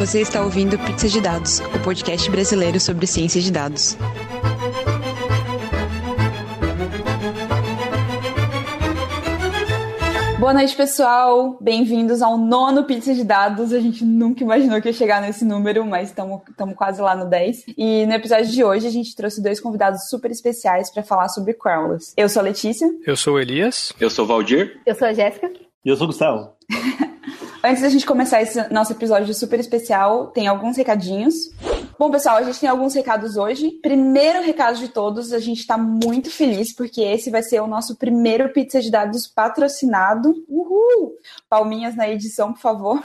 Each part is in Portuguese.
Você está ouvindo Pizza de Dados, o podcast brasileiro sobre ciência de dados. Boa noite, pessoal. Bem-vindos ao nono Pizza de Dados. A gente nunca imaginou que ia chegar nesse número, mas estamos quase lá no 10. E no episódio de hoje, a gente trouxe dois convidados super especiais para falar sobre crawlers. Eu sou a Letícia. Eu sou o Elias. Eu sou o Valdir. Eu sou a Jéssica. E eu sou o Gustavo. Antes da gente começar esse nosso episódio super especial, tem alguns recadinhos. Bom, pessoal, a gente tem alguns recados hoje. Primeiro recado de todos, a gente está muito feliz porque esse vai ser o nosso primeiro Pizza de Dados patrocinado. Uhul! Palminhas na edição, por favor.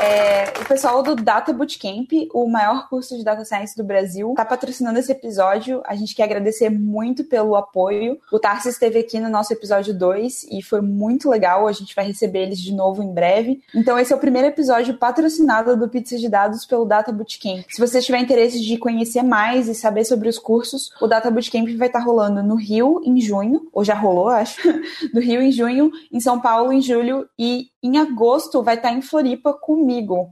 É, o pessoal do Data Bootcamp, o maior curso de Data Science do Brasil, está patrocinando esse episódio. A gente quer agradecer muito pelo apoio. O Tarsis esteve aqui no nosso episódio 2 e foi muito legal. A gente vai receber eles de novo em breve. Então, esse é o primeiro episódio patrocinado do Pizza de Dados pelo Data Bootcamp. Se você tiver interesse de conhecer mais e saber sobre os cursos, o Data Bootcamp vai estar tá rolando no Rio em junho, ou já rolou, acho, no Rio em junho, em São Paulo em julho e em agosto vai estar em Floripa comigo.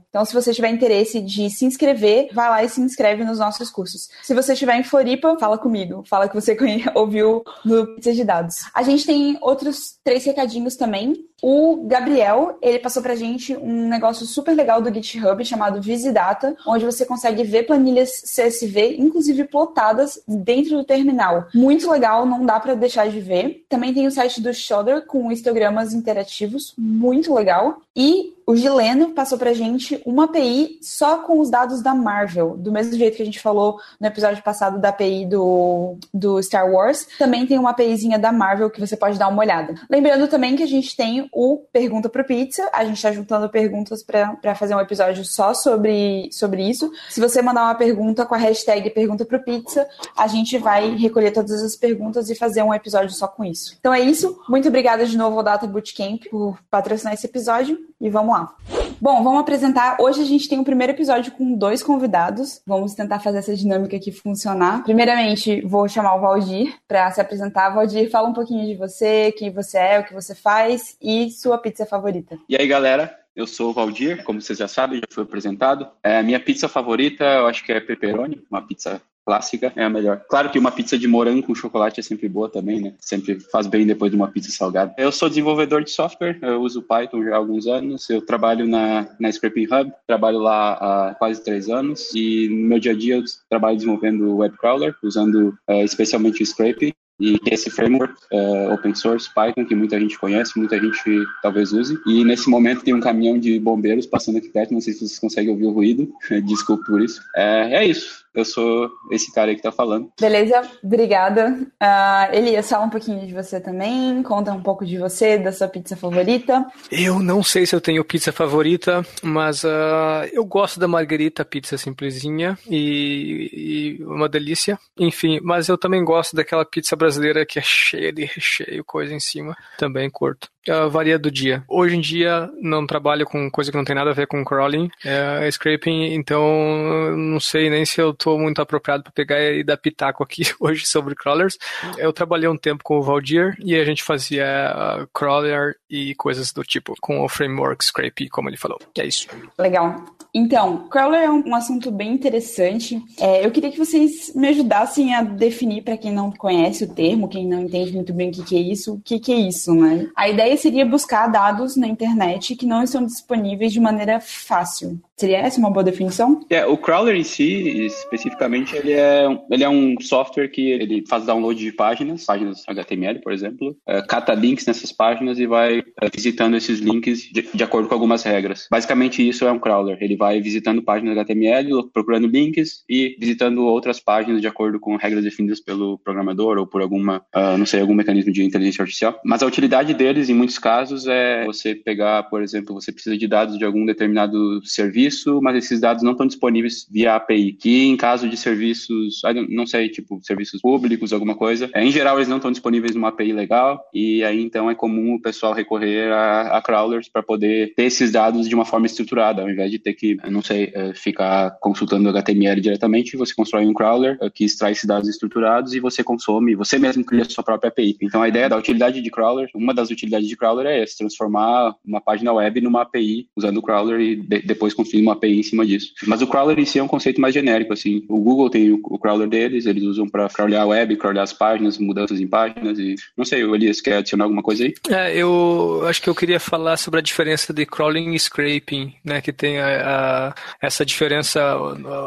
Então, se você tiver interesse de se inscrever, vai lá e se inscreve nos nossos cursos. Se você estiver em Floripa, fala comigo. Fala que você ouviu no Pizza de Dados. A gente tem outros três recadinhos também. O Gabriel, ele passou pra gente um negócio super legal do GitHub chamado Visidata, onde você consegue ver planilhas CSV, inclusive plotadas dentro do terminal. Muito legal, não dá para deixar de ver. Também tem o site do Shudder com histogramas interativos, muito legal. E o Gileno passou pra gente uma API só com os dados da Marvel, do mesmo jeito que a gente falou no episódio passado da API do, do Star Wars. Também tem uma APIzinha da Marvel que você pode dar uma olhada. Lembrando também que a gente tem o Pergunta pro Pizza, a gente tá juntando perguntas para fazer um episódio só sobre, sobre isso. Se você mandar uma pergunta com a hashtag Pergunta pro Pizza, a gente vai recolher todas as perguntas e fazer um episódio só com isso. Então é isso. Muito obrigada de novo ao Data Bootcamp por patrocinar esse episódio e vamos lá. Bom, vamos apresentar. Hoje a gente tem o um primeiro episódio com dois convidados. Vamos tentar fazer essa dinâmica aqui funcionar. Primeiramente, vou chamar o Valdir para se apresentar. Valdir, fala um pouquinho de você, quem você é, o que você faz e sua pizza favorita. E aí, galera? Eu sou o Valdir, como vocês já sabem, já foi apresentado. É, minha pizza favorita, eu acho que é pepperoni, uma pizza clássica é a melhor. Claro que uma pizza de morango com chocolate é sempre boa também, né? Sempre faz bem depois de uma pizza salgada. Eu sou desenvolvedor de software, eu uso Python já há alguns anos. Eu trabalho na, na Scraping Hub, trabalho lá há quase três anos. E no meu dia a dia eu trabalho desenvolvendo web crawler, usando uh, especialmente o Scraping e esse framework uh, open source Python que muita gente conhece, muita gente talvez use. E nesse momento tem um caminhão de bombeiros passando aqui perto, não sei se vocês conseguem ouvir o ruído, desculpe por isso. É, é isso eu sou esse cara aí que tá falando. Beleza, obrigada. Uh, Elias, fala um pouquinho de você também, conta um pouco de você, da sua pizza favorita. Eu não sei se eu tenho pizza favorita, mas uh, eu gosto da margarita pizza simplesinha e, e, uma delícia. Enfim, mas eu também gosto daquela pizza brasileira que é cheia de recheio, coisa em cima. Também curto. Uh, varia do dia. Hoje em dia não trabalho com coisa que não tem nada a ver com crawling, é scraping, então não sei nem se eu tô muito apropriado para pegar e dar pitaco aqui hoje sobre crawlers. Eu trabalhei um tempo com o Valdir e a gente fazia uh, crawler e coisas do tipo com o framework scrape, como ele falou. É isso. Legal. Então, crawler é um, assunto bem interessante. É, eu queria que vocês me ajudassem a definir, para quem não conhece o termo, quem não entende muito bem o que, que é isso, o que, que é isso, né? A ideia seria buscar dados na internet que não estão disponíveis de maneira fácil. Seria essa uma boa definição? É, o crawler em si, especificamente, ele é, ele é um software que ele faz download de páginas, páginas HTML, por exemplo, é, cata links nessas páginas e vai é, visitando esses links de, de, acordo com algumas regras. Basicamente, isso é um crawler. Ele vai visitando páginas HTML, procurando links e visitando outras páginas de acordo com regras definidas pelo programador ou por alguma, uh, não sei, algum mecanismo de inteligência artificial. Mas a utilidade deles, em muitos casos, é você pegar, por exemplo, você precisa de dados de algum determinado serviço serviço, mas esses dados não estão disponíveis via API, que em caso de serviços, não sei, tipo, serviços públicos, alguma coisa, é, em geral eles não estão disponíveis numa API legal, e aí então é comum o pessoal recorrer a, a crawlers para poder ter esses dados de uma forma estruturada, ao invés de ter que, não sei, é, ficar consultando HTML diretamente, você constrói um crawler é, que extrai esses dados estruturados e você consome, você mesmo cria a sua própria API. Então a ideia da utilidade de crawler, uma das utilidades de crawler é essa, transformar uma página web numa API usando o crawler e de, depois construir construindo uma API em cima disso. Mas o crawler em si é um conceito mais genérico, assim. O Google tem o, o crawler deles, eles usam para crawlear a web, crawlear as páginas, mudanças em páginas e não sei, o Elias quer adicionar alguma coisa aí? É, eu acho que eu queria falar sobre a diferença de crawling e scraping, né, que tem a, a, essa diferença,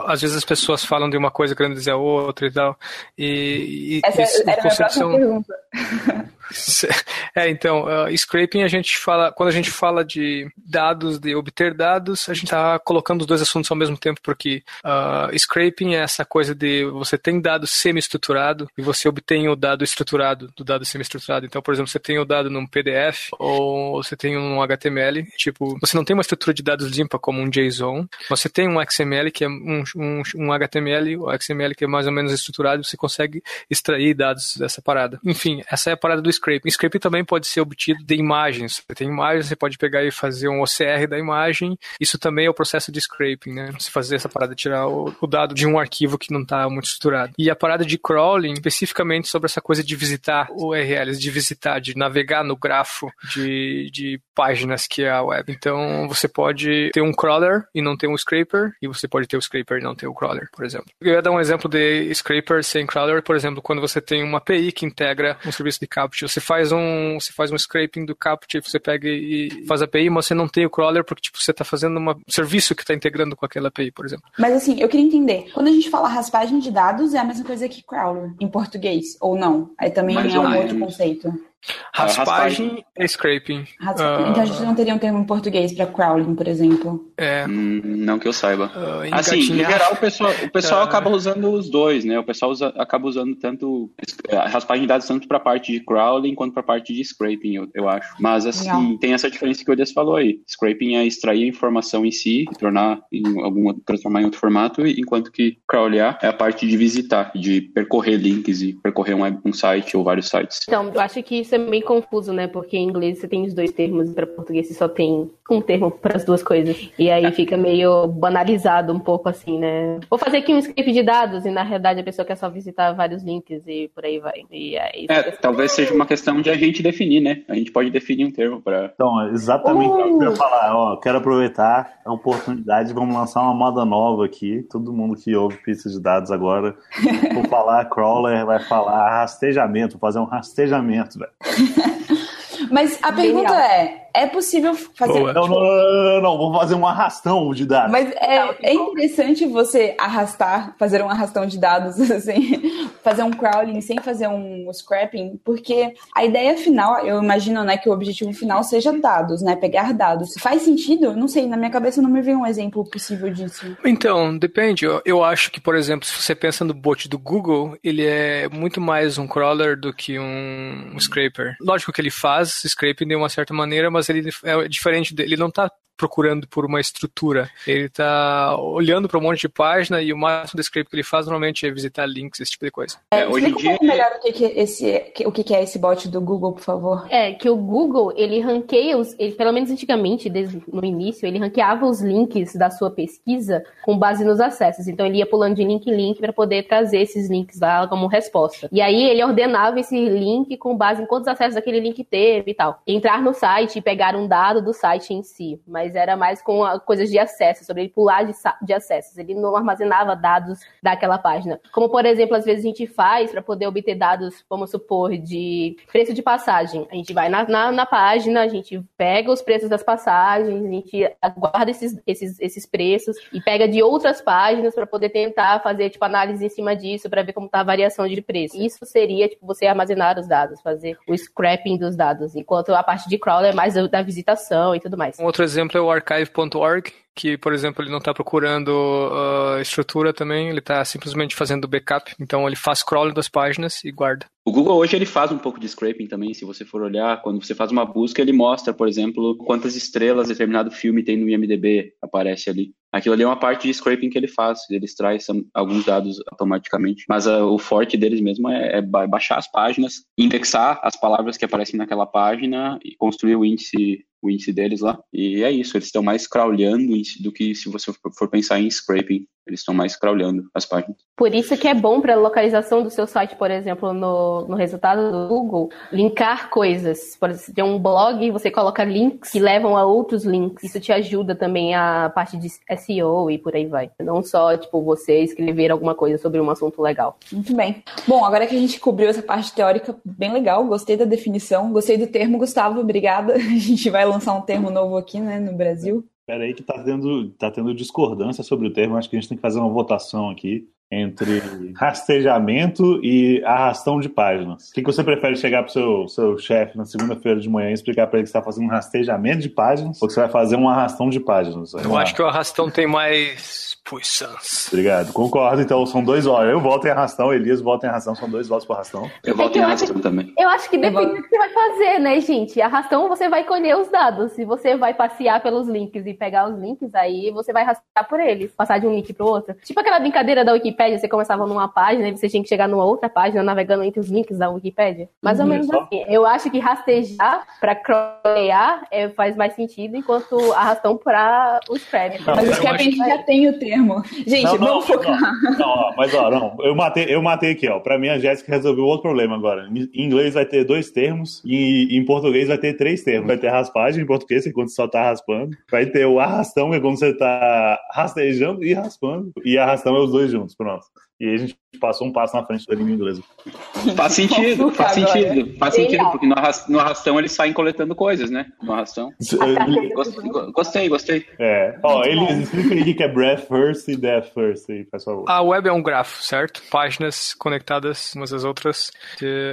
às vezes as pessoas falam de uma coisa querendo dizer a outra e tal, e, e essa era a minha próxima pergunta. É, então, uh, scraping a gente fala, quando a gente fala de dados, de obter dados, a gente está colocando os dois assuntos ao mesmo tempo, porque uh, scraping é essa coisa de você tem dado semi-estruturado e você obtém o dado estruturado do dado semi-estruturado. Então, por exemplo, você tem o dado num PDF ou você tem um HTML, tipo, você não tem uma estrutura de dados limpa como um JSON, você tem um XML que é um, um, um HTML, o XML que é mais ou menos estruturado, você consegue extrair dados dessa parada. Enfim, essa é a parada do scraping. Scraping também pode ser obtido de imagens. Você tem imagens, você pode pegar e fazer um OCR da imagem. Isso também é o processo de scraping, né? Você fazer essa parada, tirar o, o dado de um arquivo que não está muito estruturado. E a parada de crawling, especificamente sobre essa coisa de visitar URLs, de visitar, de navegar no grafo de, de páginas que é a web. Então, você pode ter um crawler e não ter um scraper, e você pode ter o scraper e não ter o crawler, por exemplo. Eu ia dar um exemplo de scraper sem crawler, por exemplo, quando você tem uma API que integra um serviço de CAPTCHA, você faz um, você faz um scraping do CAPTCHA, você pega e faz a API, mas você não tem o crawler porque tipo, você está fazendo um serviço que está integrando com aquela API, por exemplo. Mas assim, eu queria entender, quando a gente fala raspagem de dados, é a mesma coisa que crawler, em português, ou não? Aí também é um outro conceito. Raspagem e scraping. Raspagem. Uh, então a gente não teria um termo em português para crawling, por exemplo. É. Hum, não que eu saiba. Uh, assim, em geral, o pessoal, o pessoal uh, acaba usando os dois, né? O pessoal usa, acaba usando tanto raspagem de dados tanto para a parte de crawling quanto para a parte de scraping, eu, eu acho. Mas assim, Legal. tem essa diferença que o Elias falou aí. Scraping é extrair a informação em si e tornar em algum transformar em outro formato, enquanto que crawlear é a parte de visitar, de percorrer links e percorrer um, um site ou vários sites. Então, eu acho que isso é meio confuso, né? Porque em inglês você tem os dois termos e para português você só tem um termo para as duas coisas. E aí fica meio banalizado um pouco assim, né? Vou fazer aqui um script de dados e na realidade a pessoa quer só visitar vários links e por aí vai. E aí é, talvez seja uma questão de a gente definir, né? A gente pode definir um termo para. Então, exatamente uh! o que eu ia uh! falar. Ó, quero aproveitar a oportunidade, vamos lançar uma moda nova aqui. Todo mundo que ouve pista de dados agora, vou falar crawler, vai falar rastejamento, vou fazer um rastejamento, velho. Mas a pergunta é: é possível fazer. Não, tipo... não, não, não, não, vou fazer um arrastão de dados. Mas é, é interessante você arrastar, fazer um arrastão de dados, assim, fazer um crawling sem fazer um scrapping, porque a ideia final, eu imagino, né, que o objetivo final seja dados, né, pegar dados. Faz sentido? Não sei, na minha cabeça não me vem um exemplo possível disso. Então, depende. Eu, eu acho que, por exemplo, se você pensa no bot do Google, ele é muito mais um crawler do que um, um scraper. Lógico que ele faz scraping de uma certa maneira, mas mas ele é diferente ele não está procurando por uma estrutura. Ele está olhando para um monte de página e o máximo de script que ele faz normalmente é visitar links, esse tipo de coisa. É, é hoje em dia... um pouco melhor o que, que, esse, o que, que é esse bot do Google, por favor. É, que o Google, ele ranqueia os, ele, pelo menos antigamente, desde no início, ele ranqueava os links da sua pesquisa com base nos acessos. Então ele ia pulando de link em link para poder trazer esses links lá como resposta. E aí ele ordenava esse link com base em quantos acessos aquele link teve e tal. Entrar no site e pegar um dado do site em si. Mas mas era mais com coisas de acesso, sobre ele pular de, de acessos. Ele não armazenava dados daquela página. Como, por exemplo, às vezes a gente faz para poder obter dados, vamos supor, de preço de passagem. A gente vai na, na, na, página, a gente pega os preços das passagens, a gente aguarda esses, esses, esses preços e pega de outras páginas para poder tentar fazer tipo análise em cima disso para ver como está a variação de preço. Isso seria tipo você armazenar os dados, fazer o scrapping dos dados, enquanto a parte de crawler é mais da visitação e tudo mais. Um outro exemplo é o archive.org, que, por exemplo, ele não está procurando uh, estrutura também, ele está simplesmente fazendo backup. Então ele faz crawling das páginas e guarda. O Google hoje ele faz um pouco de scraping também, se você for olhar, quando você faz uma busca, ele mostra, por exemplo, quantas estrelas determinado filme tem no IMDb, aparece ali. Aquilo ali é uma parte de scraping que ele faz, ele extrai alguns dados automaticamente. Mas uh, o forte deles mesmo é, é, baixar as páginas, indexar as palavras que aparecem naquela página e construir o índice o índice deles lá. E é isso, eles estão mais crawlando do que se você for pensar em scraping. Eles estão mais crawlando as páginas. Por isso que é bom para a localização do seu site, por exemplo, no, no resultado do Google, linkar coisas. Por exemplo, tem um blog, você coloca links que levam a outros links. Isso te ajuda também a parte de SEO e por aí vai. Não só, tipo, você escrever alguma coisa sobre um assunto legal. Muito bem. Bom, agora que a gente cobriu essa parte teórica bem legal, gostei da definição, gostei do termo, Gustavo, obrigada. A gente vai lançar um termo novo aqui, né, no Brasil. Espera aí que tá tendo, tá tendo discordância sobre o termo. Acho que a gente tem que fazer uma votação aqui entre rastejamento e arrastão de páginas. O que, que você prefere chegar pro seu, seu chefe na segunda-feira de manhã e explicar para ele que você está fazendo um rastejamento de páginas ou que você vai fazer um arrastão de páginas? Eu acho que o arrastão tem mais puissance. Obrigado, concordo. Então são dois votos. Eu voto em arrastão, Elias vota em arrastão, são dois votos para arrastão. Eu voto em arrastão também. Eu acho que depende do que você vai fazer, né, gente? Arrastão você vai colher os dados. Se você vai passear pelos links e pegar os links, aí você vai arrastar por eles, passar de um link pro outro. Tipo aquela brincadeira da Wikipedia, você começava numa página e você tinha que chegar numa outra página navegando entre os links da Wikipedia. Mais ou Uhum, menos assim. Eu acho que rastejar pra crawlear é, faz mais sentido, enquanto arrastão pra o scrap. Não, Mas o Scrap a gente já tem o termo. Gente, Não, não, vamos focar. não, não, ó, mas ó, não, eu matei, eu matei aqui, ó. Pra mim, a Jéssica resolveu outro problema agora. Em inglês vai ter dois termos e em português vai ter três termos. Vai ter raspagem em português, que é quando você só tá raspando. Vai ter o arrastão, que é quando você tá rastejando e raspando. E arrastão é os dois juntos, pronto. month. E aí a gente passou um passo na frente da língua inglesa. Faz sentido, faz sentido. Faz Genial. sentido, porque no arras- no arrastão eles saem coletando coisas, né? No arrastão. Gostei, gostei. gostei. É. Ó, Elias, explica aí o que é breath first e death first aí, por favor. A web é um grafo, certo? Páginas conectadas umas às outras.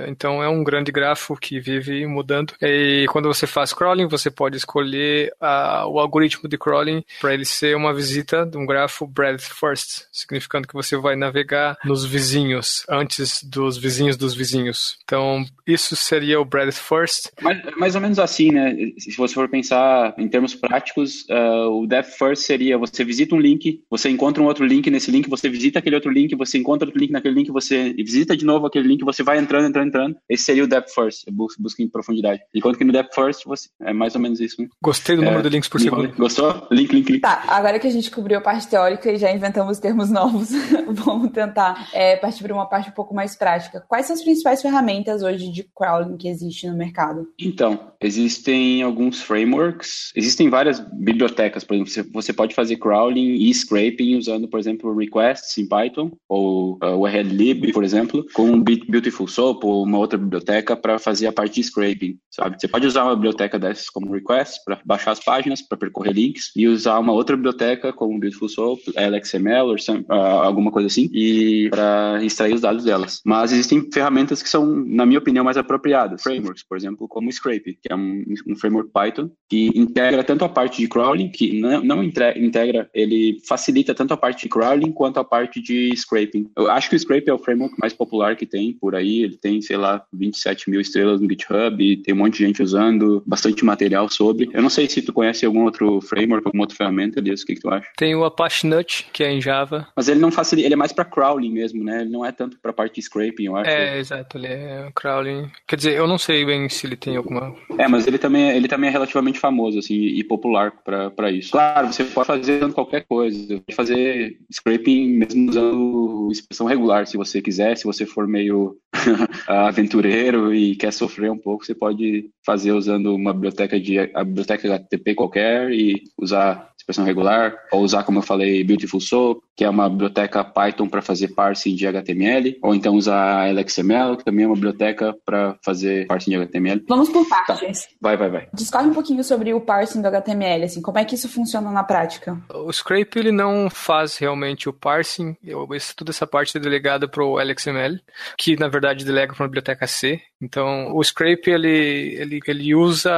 Então é um grande grafo que vive mudando. E quando você faz crawling, você pode escolher ah, o algoritmo de crawling para ele ser uma visita de um grafo breadth first, significando que você vai navegar nos vizinhos antes dos vizinhos dos vizinhos. Então isso seria o breadth first. Mais, mais ou menos assim, né? Se você for pensar em termos práticos, ah, o Depth First seria você visita um link, você encontra um outro link nesse link, você visita aquele outro link, você encontra outro link naquele link, você visita de novo aquele link, você vai entrando, entrando, entrando. Esse seria o Depth First, bus- busca em profundidade. Enquanto que no Depth First você, é mais ou menos isso, né? Gostei do número É, de links por segundo. Gostou? Link, link, link. Tá, agora que a gente cobriu a parte teórica e já inventamos termos novos, vamos tentar é, partir para uma parte um pouco mais prática. Quais são as principais ferramentas hoje de crawling que existem no mercado? Então, existem alguns frameworks, existem várias bibliotecas, por exemplo, você, pode fazer crawling e scraping usando, por exemplo, requests em Python, ou uh, o por exemplo, com Be- Beautiful Soap ou uma outra biblioteca para fazer a parte de scraping, sabe? Você pode usar uma biblioteca dessas como request para baixar as páginas, para percorrer links, e usar uma outra biblioteca como Beautiful Soap, LXML, ou uh, alguma coisa assim, e para extrair os dados delas. Mas existem ferramentas que são, na minha opinião, mais apropriadas. Frameworks, por exemplo, como o Scrape, que é um, um framework Python que integra tanto a parte de crawling, que não, não integra, ele facilita tanto a parte de crawling quanto a parte de scraping. Eu acho que o Scrape é o framework mais popular que tem por aí. Ele tem, sei lá, 27 mil estrelas no GitHub, e tem um monte de gente usando, bastante material sobre. Eu não sei se tu conhece algum outro framework, alguma outra ferramenta, Elias, o que, que tu acha? Tem o Apache Nut, que é em Java. Mas ele não facilita, ele é mais para crawling mesmo, né? Ele não é tanto para parte de scraping, eu acho. É, exato, ele é crawling. Quer dizer, eu não sei bem se ele tem alguma. É, mas ele também, ele também é relativamente famoso, assim, e popular para isso. Claro, você pode fazer qualquer coisa. Você pode fazer scraping mesmo usando expressão regular, se você quiser. Se você for meio aventureiro e quer sofrer um pouco, você pode fazer usando uma biblioteca de a biblioteca HTTP qualquer e usar expressão regular, ou usar, como eu falei, Beautiful Soap, que é uma biblioteca Python para fazer parsing de HTML, ou então usar LXML, que também é uma biblioteca para fazer parsing de HTML. Vamos por partes. Vai, vai, vai. Discorre um pouquinho sobre o parsing do HTML, assim, como é que isso funciona na prática? O Scrape ele não faz realmente o parsing, eu, esse- toda essa parte é delegada para o LXML, que na verdade delega para uma biblioteca C. Então o Scrape ele, ele, ele usa,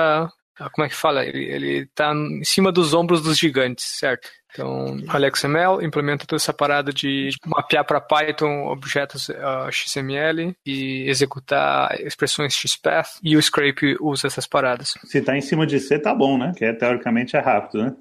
ah, como é que fala? Ele, ele tá em cima dos ombros dos gigantes, certo? Então, o LXML implementa toda essa parada de mapear para Python objetos ah, XML e executar expressões XPath, e o Scrape usa essas paradas. Se tá em cima de C, tá bom, né? Que é, teoricamente é rápido, né?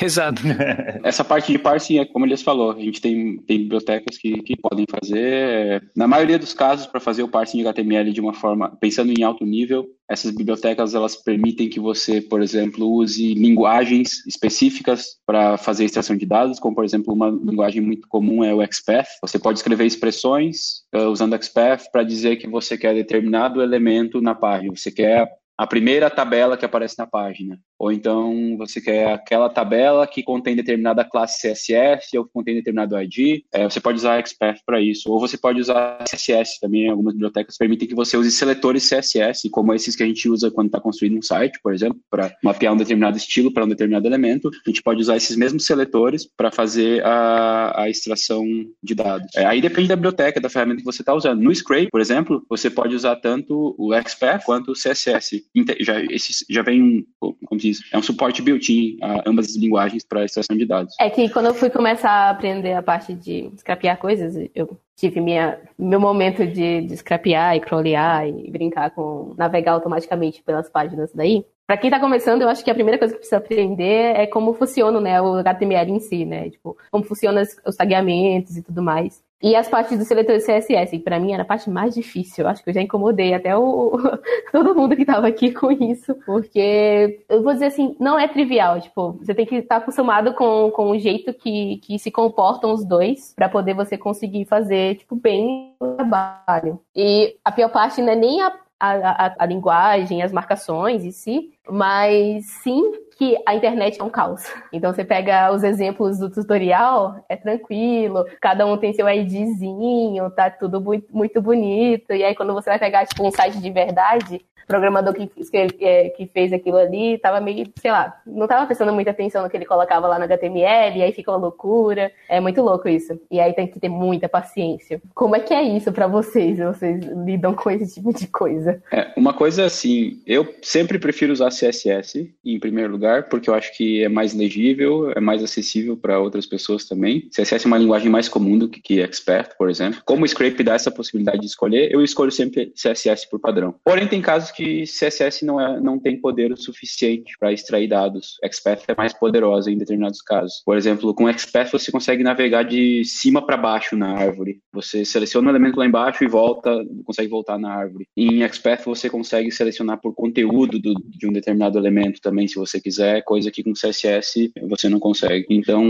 Exato. Essa parte de parsing é como eles falou, a gente tem, tem bibliotecas que, que podem fazer. Na maioria dos casos, para fazer o parsing de HTML de uma forma, pensando em alto nível, essas bibliotecas elas permitem que você, por exemplo, use linguagens específicas para fazer fazer extração de dados, como por exemplo uma linguagem muito comum é o XPath. Você pode escrever expressões uh, usando XPath para dizer que você quer determinado elemento na página. Você quer a primeira tabela que aparece na página. Ou então você quer aquela tabela que contém determinada classe CSS ou que contém determinado ID. É, você pode usar Expert para isso. Ou você pode usar CSS também. Algumas bibliotecas permitem que você use seletores CSS, como esses que a gente usa quando está construindo um site, por exemplo, para mapear um determinado estilo para um determinado elemento. A gente pode usar esses mesmos seletores para fazer a, a, extração de dados. É, aí depende da biblioteca, da ferramenta que você está usando. No Scrape, por exemplo, você pode usar tanto o Expert quanto o CSS. Já, esse, já vem, como se diz, é um suporte built-in a ambas as linguagens para extração de dados. É que quando eu fui começar a aprender a parte de scrapear coisas, eu tive minha, meu momento de, de scrapear e crawlear e brincar com navegar automaticamente pelas páginas daí. Para quem está começando, eu acho que a primeira coisa que precisa aprender é como funciona né, o HTML em si, né? Tipo, como funcionam os tagueamentos e tudo mais. E as partes do seletor CSS, que para mim era a parte mais difícil. Acho que eu já incomodei até o, todo mundo que estava aqui com isso, porque eu vou dizer assim, não é trivial. Tipo, você tem que estar tá acostumado com, com o jeito que, que se comportam os dois para poder você conseguir fazer, tipo, bem o trabalho. E a pior parte não é nem a, a, a, a linguagem, as marcações em si, mas sim que a internet é um caos. Então você pega os exemplos do tutorial, é tranquilo, cada um tem seu IDzinho, tá tudo muito, bonito. E aí quando você vai pegar tipo um site de verdade, o programador que, que, é, que fez aquilo ali tava meio, sei lá, não tava prestando muita atenção no que ele colocava lá no HTML, e aí fica uma loucura. É muito louco isso. E aí tem que ter muita paciência. Como é que é isso para vocês? Vocês lidam com esse tipo de coisa? É, uma coisa assim, eu sempre prefiro usar CSS em primeiro lugar, porque eu acho que é mais legível, é mais acessível para outras pessoas também. CSS é uma linguagem mais comum do que Expert, por exemplo. Como o Scrape dá essa possibilidade de escolher, eu escolho sempre CSS por padrão. Porém, tem casos que CSS não, é, não tem poder o suficiente para extrair dados. Expert é mais poderosa em determinados casos. Por exemplo, com Expert você consegue navegar de cima para baixo na árvore. Você seleciona o elemento lá embaixo e volta, consegue voltar na árvore. Em Expert você consegue selecionar por conteúdo do, de um determinado elemento também, se você quiser, coisa que com CSS você não consegue. Então,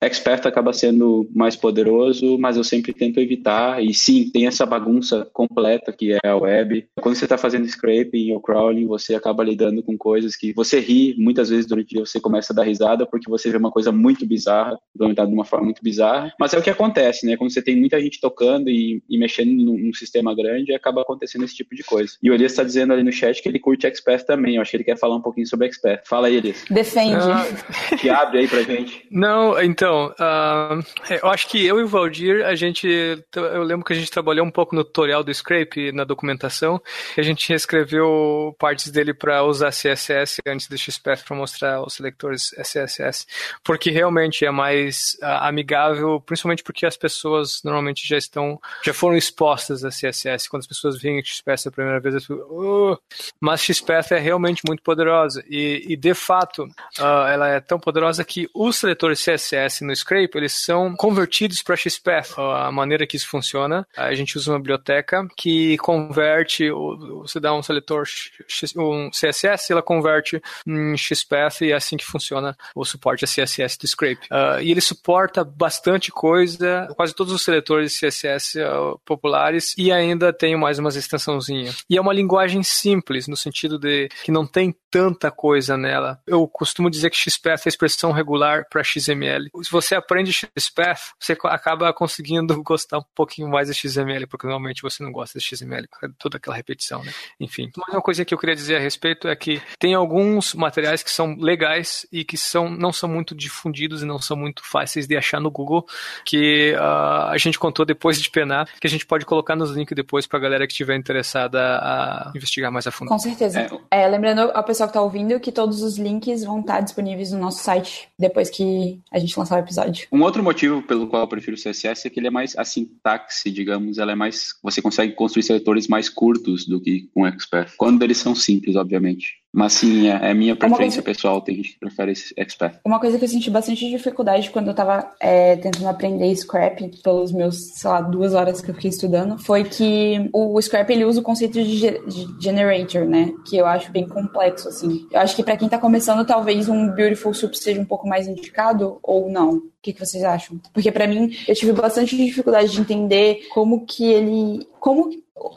Expert acaba sendo mais poderoso, mas eu sempre tento evitar. E sim, tem essa bagunça completa que é a web. Quando você está fazendo scraping ou crawling, você acaba lidando com coisas que você ri, muitas vezes durante o dia você começa a dar risada porque você vê uma coisa muito bizarra, implementada de uma forma muito bizarra, mas é o que acontece, né? Quando você tem muita gente tocando e, e mexendo num, num, sistema grande, acaba acontecendo esse tipo de coisa. E o Elias está dizendo ali no chat que ele curte Expert também, eu acho que ele quer falar um pouquinho sobre Expert. Fala aí, Elias. Defende. Uh, que abre aí pra gente. Não, então, uh, eu acho que eu e o Valdir, a gente, eu lembro que a gente trabalhou um pouco no tutorial do Scrape, na documentação, e a gente escreveu partes dele para usar CSS antes do XPath para mostrar os selectores SSS, porque realmente é mais uh, amigável, principalmente porque as pessoas normalmente já estão, já foram expostas a CSS. Quando as pessoas veem XPath a primeira vez, elas ficam, uh! mas XPath é realmente muito poderosa e, e de fato uh, ela é tão poderosa que os seletores CSS no Scrape eles são convertidos para XPath. a maneira que isso funciona, a gente usa uma biblioteca que converte, você dá um seletor um CSS, ela converte em XPath e é assim que funciona o suporte a CSS do Scrape. Uh, e ele suporta bastante coisa, quase todos os seletores CSS uh, populares e ainda tem mais umas extensãozinhas. E é uma linguagem simples, no sentido de que não tem tanta coisa nela. Eu costumo dizer que XPath é a expressão regular para XML. Se você aprende XPath, você acaba conseguindo gostar um pouquinho mais de XML, porque normalmente você não gosta de XML, toda aquela repetição, né? Enfim. Mas uma coisa que eu queria dizer a respeito é que tem alguns materiais que são legais e que são, não são muito difundidos e não são muito fáceis de achar no Google, que uh, a gente contou depois de penar, que a gente pode colocar nos links depois para a galera que estiver interessada a investigar mais a fundo. Com certeza. É, é lembrando ao pessoal que está ouvindo que todos os links vão estar disponíveis no nosso site depois que a gente lançar o episódio. Um outro motivo pelo qual eu prefiro o CSS é que ele é mais a sintaxe, digamos, ela é mais você consegue construir seletores mais curtos do que com Expert, quando eles são simples, obviamente. Mas sim, é, é minha preferência coisa... pessoal, tem gente que prefere expert. Uma coisa que eu senti bastante dificuldade quando eu tava é, tentando aprender Scrap, pelos meus, sei lá, duas horas que eu fiquei estudando, foi que o Scrap ele usa o conceito de, de generator, né? Que eu acho bem complexo, assim. Eu acho que para quem tá começando, talvez um Beautiful Soup seja um pouco mais indicado, ou não. O que, que vocês acham? Porque para mim, eu tive bastante dificuldade de entender como que ele. Como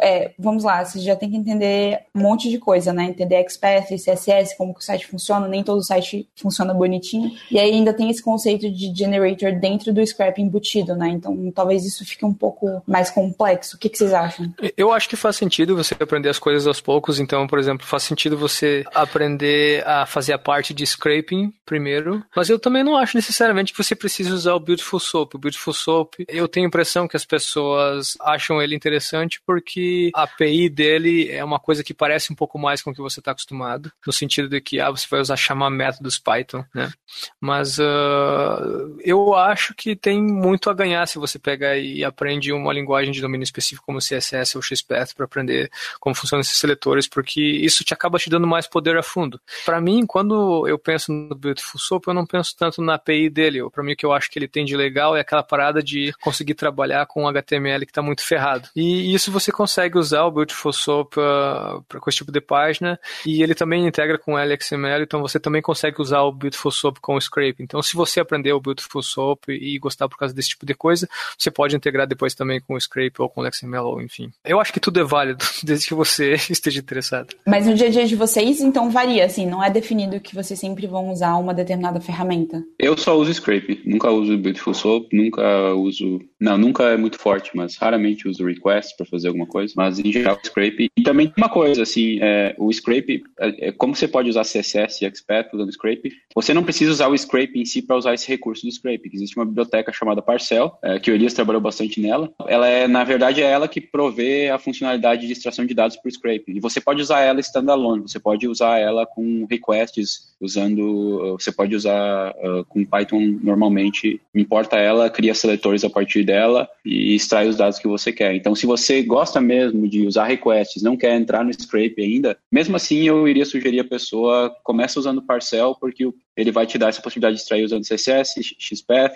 é, vamos lá, você já tem que entender um monte de coisa, né? Entender XPath, CSS, como que o site funciona, nem todo site funciona bonitinho. E aí ainda tem esse conceito de generator dentro do Scrap embutido, né? Então talvez isso fique um pouco mais complexo. O que, que vocês acham? Eu acho que faz sentido você aprender as coisas aos poucos. Então, por exemplo, faz sentido você aprender a fazer a parte de scraping primeiro. Mas eu também não acho necessariamente que você precise usar o Beautiful Soap. O Beautiful Soap, eu tenho a impressão que as pessoas acham ele interessante porque que a API dele é uma coisa que parece um pouco mais com o que você está acostumado, no sentido de que ah, você vai usar chamar métodos Python, né? Mas uh, eu acho que tem muito a ganhar se você pega e aprende uma linguagem de domínio específico como CSS ou XPath para aprender como funcionam esses seletores, porque isso te acaba te dando mais poder a fundo. Para mim, quando eu penso no Beautiful Soap, eu não penso tanto na API dele. Para mim, o que eu acho que ele tem de legal é aquela parada de conseguir trabalhar com HTML que está muito ferrado. E isso você consegue usar o Beautiful Soap para com esse tipo de página e ele também integra com o LXML, então você também consegue usar o Beautiful Soap com o Scrape. Então, se você aprender o Beautiful Soap e gostar por causa desse tipo de coisa, você pode integrar depois também com o Scrape ou com o LXML, ou enfim. Eu acho que tudo é válido, desde que você esteja interessado. Mas no dia a dia de vocês, então varia, assim, não é definido que vocês sempre vão usar uma determinada ferramenta? Eu só uso Scrape, nunca uso Beautiful Soap, nunca uso. Não, nunca é muito forte, mas raramente uso Request para fazer alguma coisa, mas em geral o Scrape. E também uma coisa, assim, é, o Scrape, é, é, como você pode usar CSS e XPath usando Scrape, você não precisa usar o Scrape em si para usar esse recurso do Scrape. Existe uma biblioteca chamada Parcel, é, que o Elias trabalhou bastante nela. Ela é, na verdade, é ela que provê a funcionalidade de extração de dados por Scrape. E você pode usar ela standalone, você pode usar ela com requests, usando, você pode usar uh, com Python normalmente, importa ela, cria seletores a partir dela e extrai os dados que você quer. Então, se você gosta mesmo de usar requests, não quer entrar no scrape ainda, mesmo assim eu iria sugerir a pessoa começa usando Parcel, porque ele vai te dar essa possibilidade de extrair usando CSS, XPath,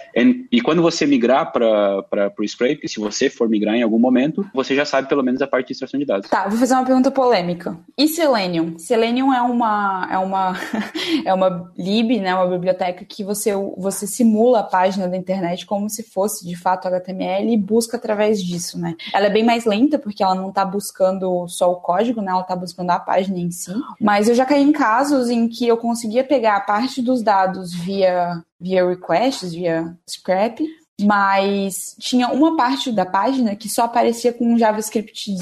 e quando você migrar para o scrape, se você for migrar em algum momento, você já sabe pelo menos a parte de extração de dados. Tá, vou fazer uma pergunta polêmica. E Selenium? Selenium é uma é uma é uma lib, né, uma biblioteca que você você simula a página da internet como se fosse de fato HTML e busca através disso, né? Ela é bem mais lenta porque ela não está buscando só o código, né? Ela está buscando a página em si. Mas eu já caí em casos em que eu conseguia pegar a parte do dos dados via, via requests, via scrap, mas tinha uma parte da página que só aparecia com um JavaScript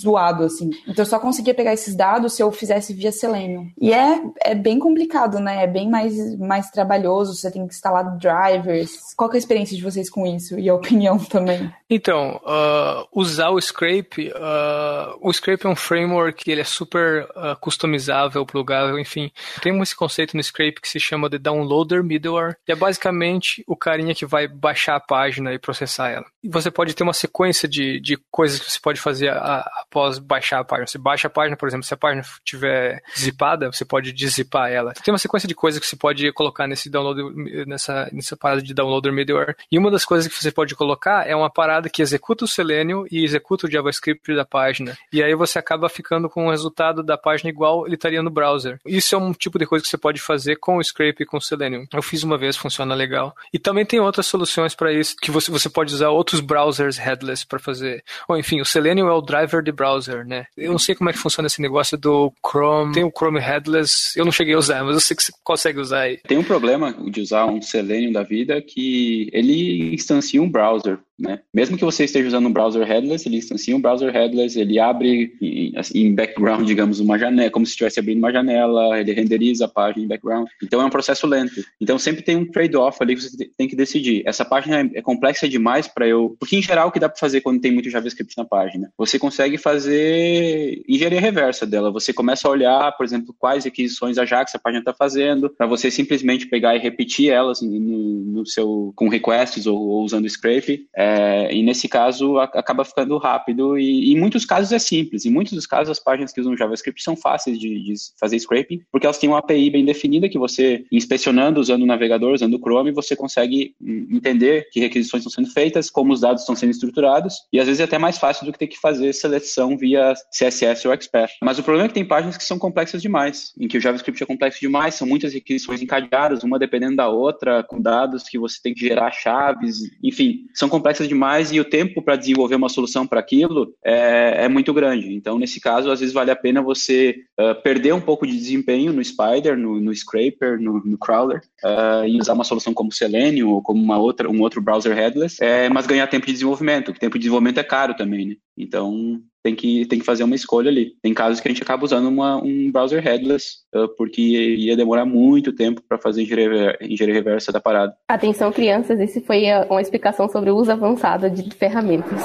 zoado, assim. Então eu só conseguia pegar esses dados se eu fizesse via Selenium. E é, é bem complicado, né? É bem mais, mais trabalhoso, você tem que instalar drivers. Qual é a experiência de vocês com isso? E a opinião também? Então, uh, usar o Scrape, uh, o Scrape é um framework ele é super uh, customizável, plugável, enfim. Tem esse conceito no Scrape que se chama de Downloader Middleware, que é basicamente o carinha que vai baixar a página e processar ela. E você pode ter uma sequência de, de coisas que você pode fazer a, após baixar a página. Você baixa a página, por exemplo, se a página estiver zipada, você pode dizipar ela. Tem uma sequência de coisas que você pode colocar nesse download, nessa, nessa parada de downloader middleware. E uma das coisas que você pode colocar é uma parada que executa o Selenium e executa o JavaScript da página. E aí você acaba ficando com o resultado da página igual ele estaria no browser. Isso é um tipo de coisa que você pode fazer com o Scrape e com o Selenium. Eu fiz uma vez, funciona legal. E também tem outras soluções soluções para isso, que você, você pode usar outros browsers headless para fazer. Ou enfim, o Selenium é o driver de browser, né? Eu não sei como é que funciona esse negócio do Chrome. Tem o Chrome headless, eu não cheguei a usar, mas eu sei que você consegue usar aí. Tem um problema de usar um Selenium da vida que ele instancia um browser. Né? Mesmo que você esteja usando um browser headless, ele instancia um browser headless, ele abre em, assim, em background, digamos, uma janela, como se estivesse abrindo uma janela, ele renderiza a página em background. Então é um processo lento. Então sempre tem um trade-off ali que você tem que decidir. Essa página é, é complexa demais para eu. Porque em geral o que dá para fazer quando tem muito JavaScript na página? Você consegue fazer engenharia reversa dela. Você começa a olhar, por exemplo, quais requisições a Ajax a página está fazendo, para você simplesmente pegar e repetir elas no, no seu com requests ou, ou usando scrape. É, É, e nesse caso a, acaba ficando rápido e, em muitos casos é simples. Em muitos dos casos as páginas que usam JavaScript são fáceis de, de fazer scraping, porque elas têm uma API bem definida que você, inspecionando, usando o navegador, usando o Chrome, você consegue entender que requisições estão sendo feitas, como os dados estão sendo estruturados, e às vezes é até mais fácil do que ter que fazer seleção via CSS ou Expert. Mas o problema é que tem páginas que são complexas demais, em que o JavaScript é complexo demais, são muitas requisições encadeadas, uma dependendo da outra, com dados que você tem que gerar chaves, enfim, são complexas demais e o tempo para desenvolver uma solução para aquilo é, é, muito grande. Então, nesse caso, às vezes vale a pena você uh, perder um pouco de desempenho no Spider, no, no Scraper, no, no Crawler, uh, e usar uma solução como Selenium ou como uma outra, um outro browser headless, é, mas ganhar tempo de desenvolvimento, que tempo de desenvolvimento é caro também, né? Então, tem que, tem que fazer uma escolha ali. Tem casos que a gente acaba usando uma, um browser headless, uh, porque ia demorar muito tempo para fazer engenharia, engenharia reversa da parada. Atenção, crianças, esse foi uma explicação sobre o uso avançado de ferramentas.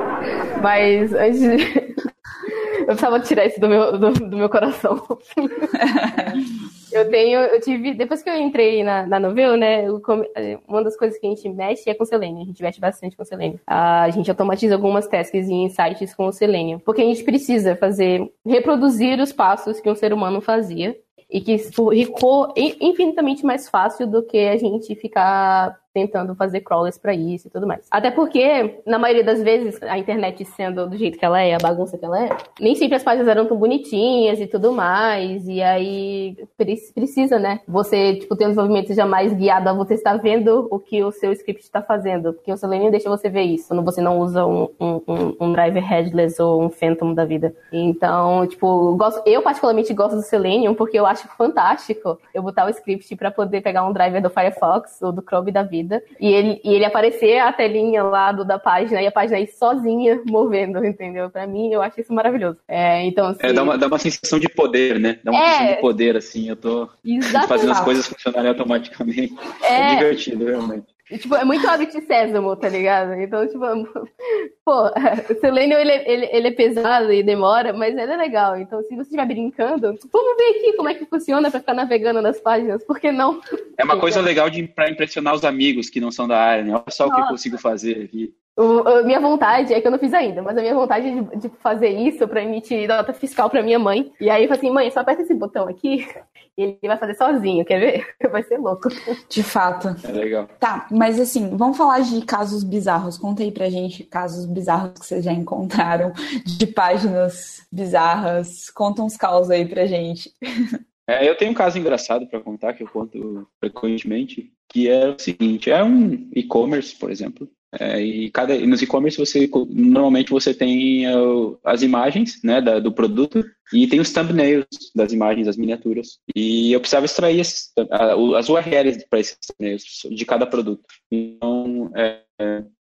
Mas antes de... Eu precisava tirar isso do meu, do, do meu coração. Eu tenho, eu tive, depois que eu entrei na, na Novel, né, eu, uma das coisas que a gente mexe é com Selenium, a gente mexe bastante com Selenium. A gente automatiza algumas tasks e insights com o Selenium, porque a gente precisa fazer, reproduzir os passos que um ser humano fazia e que ficou infinitamente mais fácil do que a gente ficar tentando fazer crawlers para isso e tudo mais. Até porque, na maioria das vezes, a internet sendo do jeito que ela é, a bagunça que ela é, nem sempre as páginas eram tão bonitinhas e tudo mais, e aí precisa, né? Você, tipo, ter um desenvolvimento seja mais guiado a você estar vendo o que o seu script está fazendo, porque o Selenium deixa você ver isso, quando você não usa um, um, um driver headless ou um phantom da vida. Então, tipo, eu, gosto, eu particularmente gosto do Selenium porque eu acho fantástico eu botar o script para poder pegar um driver do Firefox ou do Chrome da vida vida. E ele, e ele aparecer a telinha lá do, da página e a página aí sozinha movendo, entendeu? Pra mim, eu acho isso maravilhoso. É, então, assim, é, dá, uma, dá uma sensação de poder, né? Dá uma é... sensação de poder, assim. Eu tô Exatamente. fazendo as coisas funcionarem automaticamente. É, é divertido, realmente. Tipo, é muito hábito de sésamo, tá ligado? Então, tipo, pô, o Selenium, ele, ele, ele é pesado e demora, mas ele é legal. Então, se você estiver brincando, vamos ver aqui como é que funciona pra ficar navegando nas páginas, por que não? É uma coisa legal de, pra impressionar os amigos que não são da área, né? Olha só Nossa. o que eu consigo fazer aqui. O, a minha vontade, é que eu não fiz ainda, mas a minha vontade é de, de fazer isso para emitir nota fiscal para minha mãe. E aí eu falei assim, mãe, só aperta esse botão aqui e ele vai fazer sozinho, quer ver? Vai ser louco. De fato. É legal. Tá, mas assim, vamos falar de casos bizarros. Conta aí pra gente casos bizarros que vocês já encontraram, de páginas bizarras. Conta uns caos aí pra gente. É, eu tenho um caso engraçado para contar que eu conto frequentemente, que é o seguinte: é um e-commerce, por exemplo, é, e cada nos e-commerce você normalmente você tem uh, as imagens né, da, do produto e tem os thumbnails das imagens, as miniaturas. E eu precisava extrair esses, as URLs para esses thumbnails de cada produto. Então é,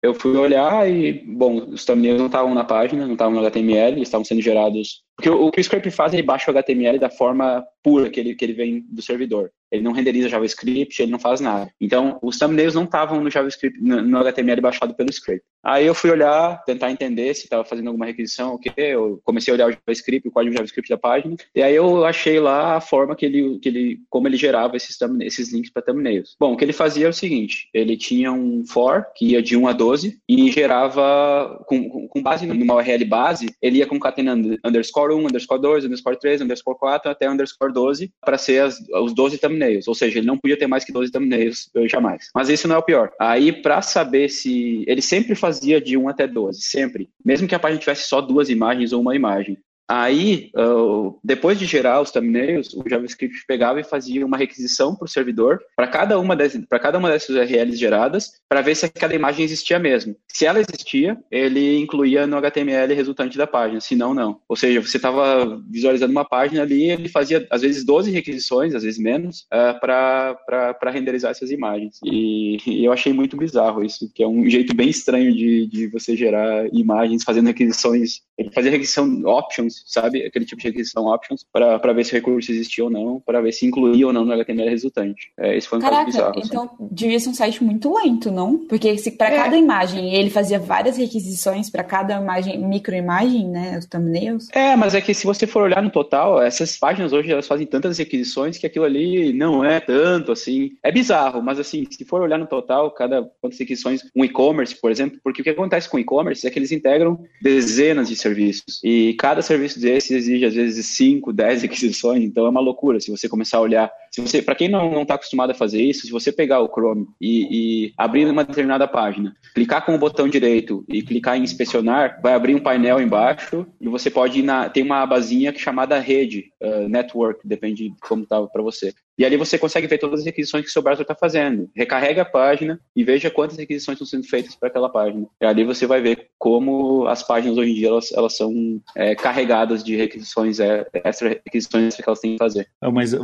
eu fui olhar e, bom, os thumbnails não estavam na página, não estavam no HTML, estavam sendo gerados. Porque o, que o script faz, ele baixa o HTML da forma pura que ele, que ele vem do servidor. Ele não renderiza JavaScript, ele não faz nada. Então, os thumbnails não estavam no JavaScript, no, no HTML baixado pelo script. Aí eu fui olhar, tentar entender se estava fazendo alguma requisição, o que. Eu comecei a olhar o JavaScript, o código JavaScript da página. E aí eu achei lá a forma que ele, que ele como ele gerava esses, esses links para thumbnails. Bom, o que ele fazia é o seguinte: ele tinha um for que ia de 1 a 12 e gerava, com, com base numa URL base, ele ia concatenando underscore 1, underscore 2, underscore 3, underscore 4 até underscore 12 para ser as, os 12 thumbnails. Ou seja, ele não podia ter mais que 12 thumbnails jamais. Mas isso não é o pior. Aí, para saber se. Ele sempre fazia de 1 até 12, sempre. Mesmo que a página tivesse só duas imagens ou uma imagem. Aí, uh, depois de gerar os thumbnails, o JavaScript pegava e fazia uma requisição para o servidor para cada uma para cada uma dessas URLs geradas, para ver se aquela imagem existia mesmo. Se ela existia, ele incluía no HTML resultante da página, se não, não. Ou seja, você estava visualizando uma página ali, ele fazia às vezes 12 requisições, às vezes menos, uh, para renderizar essas imagens. E, e, eu achei muito bizarro isso, que é um jeito bem estranho de, de você gerar imagens fazendo requisições Ele fazia requisição options, sabe? Aquele tipo de requisição options, para ver se o recurso existia ou não, para ver se incluía ou não no HTML resultante. É, esse foi um Caraca, caso bizarro. então assim. devia ser um site muito lento, não? Porque se para É. cada imagem ele fazia várias requisições para cada imagem, microimagem, né? Os thumbnails. É, mas é que se você for olhar no total, essas páginas hoje elas fazem tantas requisições que aquilo ali não é tanto assim. É bizarro, mas assim, se for olhar no total, cada quantas requisições, um e-commerce, por exemplo, porque o que acontece com o e-commerce é que eles integram dezenas de serviços. E cada serviço desses exige às vezes 5, 10 requisições, então é uma loucura se você começar a olhar. Se você, para quem não está acostumado a fazer isso, se você pegar o Chrome e, e abrir uma determinada página, clicar com o botão direito e clicar em inspecionar, vai abrir um painel embaixo e você pode ir na. Tem uma abazinha é chamada rede, uh, network, depende de como tá para você. E ali você consegue ver todas as requisições que o seu browser está fazendo. Recarregue a página e veja quantas requisições estão sendo feitas para aquela página. E ali você vai ver como as páginas hoje em dia elas, elas são é, carregadas de requisições é, extra requisições que elas têm que fazer. Mas, uh,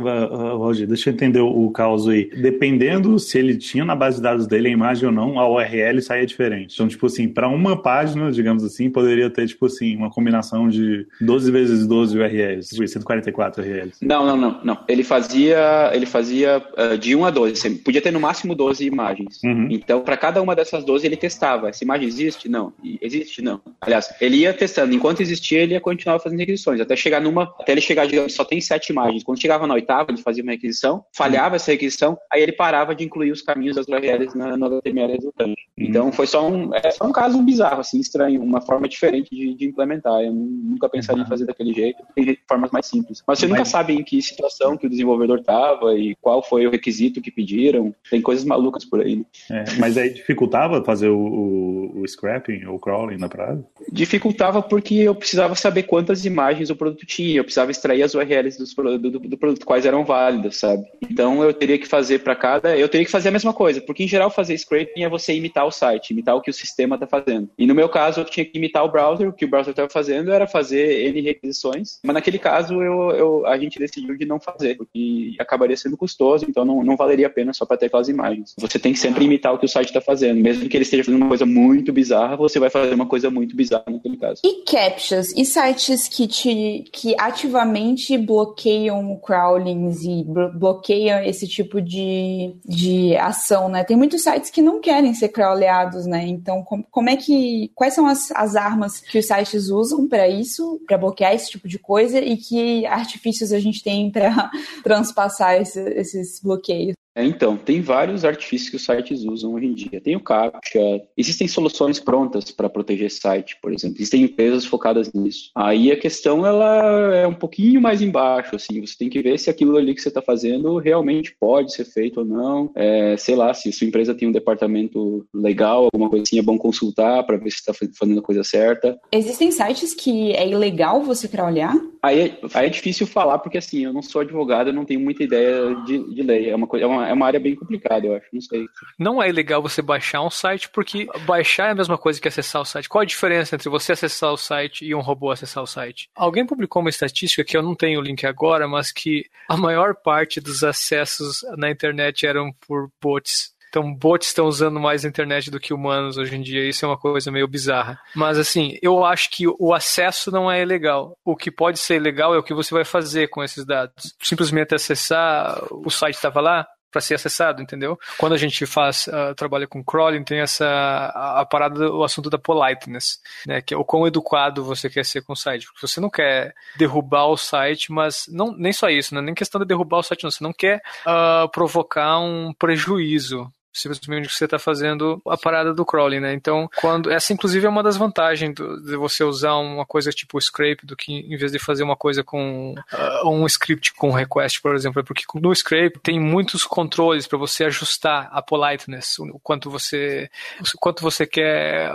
deixa eu entender o, caso aí. Dependendo se ele tinha na base de dados dele a imagem ou não, a URL saía diferente. Então, tipo assim, para uma página, digamos assim, poderia ter, tipo assim, uma combinação de 12 vezes 12 URLs, tipo, 144 URLs. Não, não, não, não. Ele fazia, ele fazia uh, de 1 a 12. Você podia ter no máximo 12 imagens. Uhum. Então, para cada uma dessas 12, ele testava. Essa imagem existe? Não. Existe? Não. Aliás, ele ia testando. Enquanto existia, ele ia continuar fazendo requisições. Até chegar numa. Até ele chegar, digamos, só tem sete imagens. Quando chegava na oitava, ele fazia uma requisição, falhava essa requisição, aí ele parava de incluir os caminhos das URLs na, no HTML resultante. Uhum. Então, foi só um, é só um caso bizarro, assim, estranho. Uma forma diferente de, de implementar. Eu nunca pensaria em fazer daquele jeito. Tem formas mais simples. Mas você nunca Mas- sabe em que situação que o desenvolvedor estava e qual foi o requisito que pediram. Tem coisas malucas por aí. né? É, mas aí dificultava fazer o, o, o scrapping ou crawling na parada? Dificultava porque eu precisava saber quantas imagens o produto tinha, eu precisava extrair as URLs dos, do, do, do produto, quais eram válidas, sabe? Então eu teria que fazer para cada, eu teria que fazer a mesma coisa, porque em geral fazer scraping é você imitar o site, imitar o que o sistema está fazendo. E no meu caso eu tinha que imitar o browser, o que o browser estava fazendo era fazer N requisições, mas naquele caso eu, eu- a gente decidiu de não fazer, porque acabaria sendo custoso, então não, não valeria a pena só para ter aquelas imagens. Você tem que sempre imitar o que o site está fazendo, mesmo que ele esteja fazendo uma coisa muito bizarra, você vai fazer uma coisa muito bizarra naquele caso. E captchas e sites que te que ativamente bloqueiam crawlings e blo- bloqueiam esse tipo de, de ação, né? Tem muitos sites que não querem ser crawleados, né? Então, com- como é que quais são as, as armas que os sites usam para isso, para bloquear esse tipo de coisa e que artifícios a gente tem para transpassar esse- esses bloqueios? É, então, tem vários artifícios que os sites usam hoje em dia. Tem o CAPTCHA, existem soluções prontas para proteger site, por exemplo. Existem empresas focadas nisso. Aí a questão ela é um pouquinho mais embaixo, assim. Você tem que ver se aquilo ali que você está fazendo realmente pode ser feito ou não. É, sei lá, se sua empresa tem um departamento legal, alguma coisa assim, é bom consultar para ver se está fazendo a coisa certa. Existem sites que é ilegal você crawlear? Aí, é- aí é difícil falar, porque assim, eu não sou advogado, eu não tenho muita ideia de, de lei. É uma, coisa, é, uma, é uma área bem complicada, eu acho. Não sei. Não é ilegal você baixar um site, porque baixar é a mesma coisa que acessar o site. Qual a diferença entre você acessar o site e um robô acessar o site? Alguém publicou uma estatística que eu não tenho o link agora, mas que a maior parte dos acessos na internet eram por bots. Então, bots estão usando mais a internet do que humanos hoje em dia. Isso é uma coisa meio bizarra. Mas, assim, eu acho que o acesso não é ilegal. O que pode ser ilegal é o que você vai fazer com esses dados. Simplesmente acessar, o site estava lá, para ser acessado, entendeu? Quando a gente faz uh, trabalha com crawling, tem essa a, a, parada, o assunto da politeness, né? Que é o quão educado você quer ser com o site, porque você não quer derrubar o site, mas não nem só isso, né? Nem questão de derrubar o site, não. Você não quer uh, provocar um prejuízo simplesmente que você está fazendo a parada do crawling, né? Então, quando essa inclusive é uma das vantagens do, de você usar uma coisa tipo scrape do que em vez de fazer uma coisa com uh, um script com request, por exemplo, é porque no scrape tem muitos controles para você ajustar a politeness, o quanto você o quanto você quer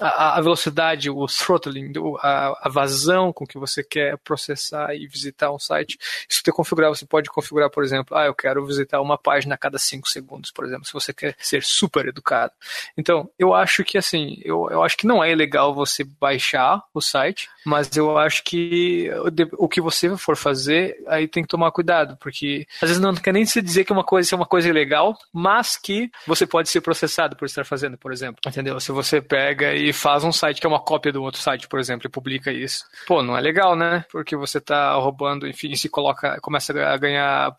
a, a velocidade, o throttling, a, a, vazão com que você quer processar e visitar um site. Isso você configurar, você pode configurar, por exemplo, ah, eu quero visitar uma página a cada 5 segundos, por exemplo, se você quer ser super educado. Então, eu acho que assim, eu, eu acho que não é legal você baixar o site, mas eu acho que o que você for fazer, aí tem que tomar cuidado, porque às vezes não quer nem se dizer que uma coisa é uma coisa ilegal, mas que você pode ser processado por estar fazendo, por exemplo. Entendeu? Se você pega e faz um site que é uma cópia do outro site, por exemplo, e publica isso. Pô, não é legal, né? Porque você tá roubando, enfim, se coloca, começa a ganhar,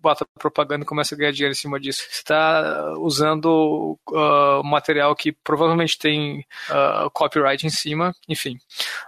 bota propaganda e começa a ganhar dinheiro em cima disso. Você usando uh, material que provavelmente tem uh, copyright em cima, enfim.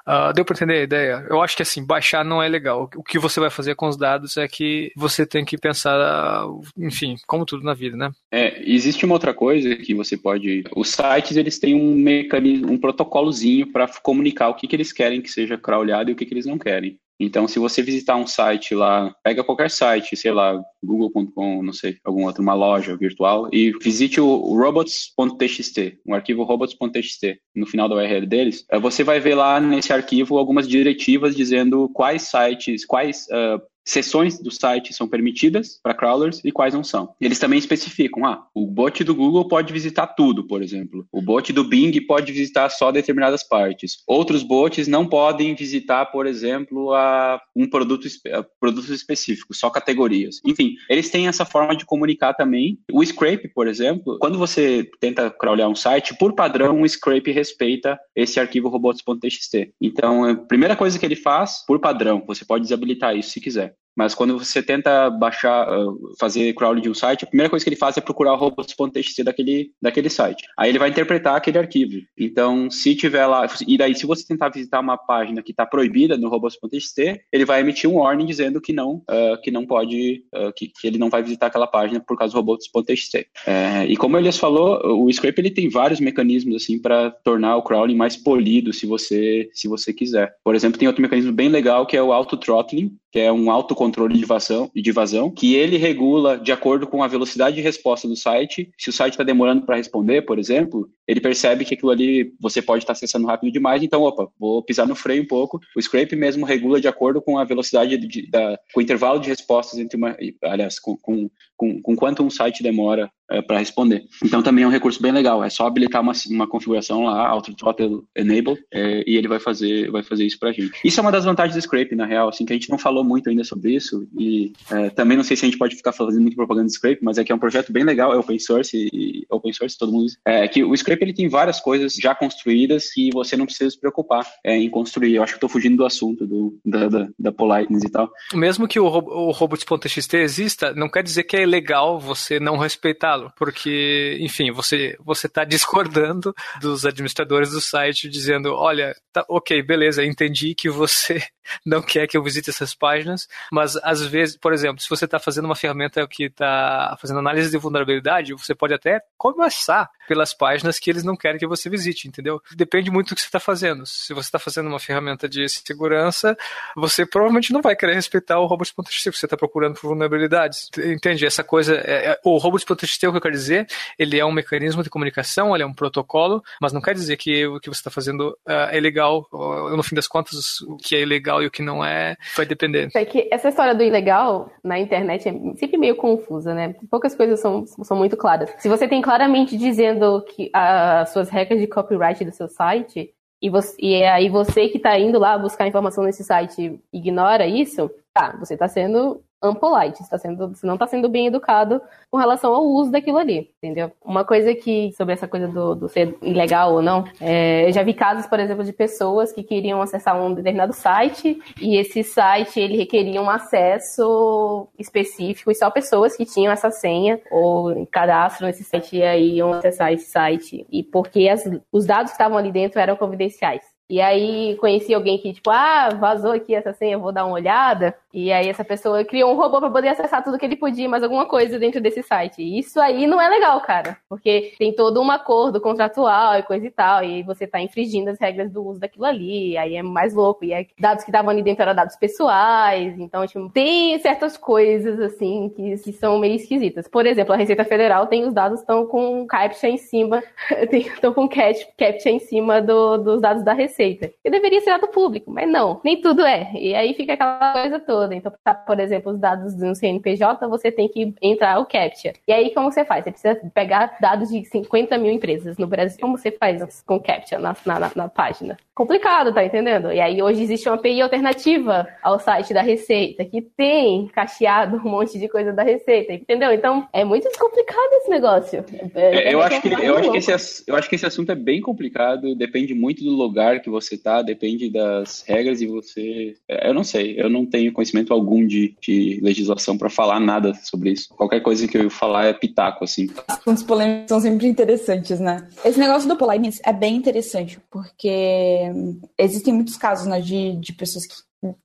Uh, deu para entender a ideia? Eu acho que assim, baixar não é legal. O que você vai fazer com os dados é que você tem que pensar, enfim, como tudo na vida, né? É, existe uma outra coisa que você pode. Os sites eles têm um mecanismo, um protocolozinho para comunicar o que, que eles querem que seja crawlado e o que, que eles não querem. Então, se você visitar um site lá, pega qualquer site, sei lá, google.com, não sei, algum outro, uma loja virtual, e visite o robots.txt, um arquivo robots.txt, no final da URL deles, eh, você vai ver lá nesse arquivo algumas diretivas dizendo quais sites, quais uh, sessões do site são permitidas para crawlers e quais não são. Eles também especificam, ah, o bot do Google pode visitar tudo, por exemplo. O bot do Bing pode visitar só determinadas partes. Outros bots não podem visitar, por exemplo, a um produto a produtos específicos, só categorias. Enfim, eles têm essa forma de comunicar também. O scrape, por exemplo, quando você tenta crawlear um site, por padrão, o scrape respeita esse arquivo robots.txt. Então, a primeira coisa que ele faz, por padrão, você pode desabilitar isso se quiser. Mas quando você tenta baixar, ah, fazer crawling de um site, a primeira coisa que ele faz é procurar robots.txt daquele, daquele site. Aí ele vai interpretar aquele arquivo. Então, se tiver lá, e daí se você tentar visitar uma página que está proibida no robots.txt, ele vai emitir um warning dizendo que não, uh, que não pode, uh, que, que, ele não vai visitar aquela página por causa do robots.txt. É, e como o Elias falou, o Scrape ele tem vários mecanismos assim para tornar o crawling mais polido, se você se você quiser. Por exemplo, tem outro mecanismo bem legal que é o auto throttling, que é um autocontrole de vazão, de vazão, que ele regula de acordo com a velocidade de resposta do site. Se o site está demorando para responder, por exemplo, ele percebe que aquilo ali você pode estar acessando rápido demais, então, opa, vou pisar no freio um pouco. O scrape mesmo regula de acordo com a velocidade, de, da, com o intervalo de respostas entre uma, aliás, com, com, com, com quanto um site demora é, para responder. Então também é um recurso bem legal. É só habilitar uma, uma configuração lá, Auto Throttle Enable, é, e ele vai fazer, vai fazer isso para a gente. Isso é uma das vantagens do Scrape, na real, assim, que a gente não falou muito ainda sobre isso, e é, também não sei se a gente pode ficar fazendo muito propaganda do Scrape, mas é que é um projeto bem legal, é open source, e open source todo mundo é que o Scrape ele tem várias coisas já construídas e você não precisa se preocupar é, em construir. Eu acho que estou fugindo do assunto do, da, da, da Politeness e tal. Mesmo que o, o robots.txt exista, não quer dizer que é legal você não respeitá-lo porque, enfim, você você está discordando dos administradores do site, dizendo, olha, tá, ok, beleza, entendi que você não quer que eu visite essas páginas, mas às vezes, por exemplo, se você está fazendo uma ferramenta que está fazendo análise de vulnerabilidade, você pode até começar pelas páginas que eles não querem que você visite, entendeu? Depende muito do que você está fazendo. Se você está fazendo uma ferramenta de segurança, você provavelmente não vai querer respeitar o robots.txt, você está procurando por vulnerabilidades. Entende? Essa coisa, é, é, o robots.txt, o que eu quero dizer, ele é um mecanismo de comunicação, ele é um protocolo, mas não quer dizer que o que você está fazendo uh, é legal. No fim das contas, o que é ilegal e o que não é, vai depender. É que essa história do ilegal na internet é sempre meio confusa, né? Poucas coisas são, são muito claras. Se você tem claramente dizendo que as suas regras de copyright do seu site, e, você, e é aí você que está indo lá buscar informação nesse site ignora isso, tá, você está sendo unpolite, está sendo, você não está sendo bem educado com relação ao uso daquilo ali, entendeu? Uma coisa que, sobre essa coisa do, do ser ilegal ou não, é, eu já vi casos, por exemplo, de pessoas que queriam acessar um determinado site e esse site, ele requeria um acesso específico e só pessoas que tinham essa senha ou cadastro nesse site aí iam acessar esse site e porque as, os dados que estavam ali dentro eram confidenciais. E aí conheci alguém que, tipo, ah, vazou aqui essa senha, vou dar uma olhada. E aí essa pessoa criou um robô para poder acessar tudo que ele podia, mais alguma coisa dentro desse site. E isso aí não é legal, cara. Porque tem todo um acordo contratual e coisa e tal. E você tá infringindo as regras do uso daquilo ali. Aí é mais louco. E é dados que estavam ali dentro eram dados pessoais. Então, tipo, tem certas coisas, assim, que, que são meio esquisitas. Por exemplo, a Receita Federal tem os dados estão com captcha em cima, estão com captcha em cima do, dos dados da Receita receita. E deveria ser dado público, mas não, nem tudo é. E aí fica aquela coisa toda. Então, pra, por exemplo, os dados do CNPJ, você tem que entrar o CAPTCHA. E aí, como você faz? Você precisa pegar dados de 50 mil empresas no Brasil. Como você faz com CAPTCHA na, na, na página? Complicado, tá entendendo? E aí, hoje existe uma API alternativa ao site da Receita, que tem cacheado um monte de coisa da Receita, entendeu? Então, é muito complicado esse negócio. É, eu, acho que, eu, acho que esse, eu acho que esse assunto é bem complicado, depende muito do lugar que você tá, depende das regras e você. Eu não sei, eu não tenho conhecimento algum de, de legislação para falar nada sobre isso. Qualquer coisa que eu falar é pitaco, assim. Os polêmicos são sempre interessantes, né? Esse negócio do polêmicos é bem interessante, porque existem muitos casos né, de, de pessoas que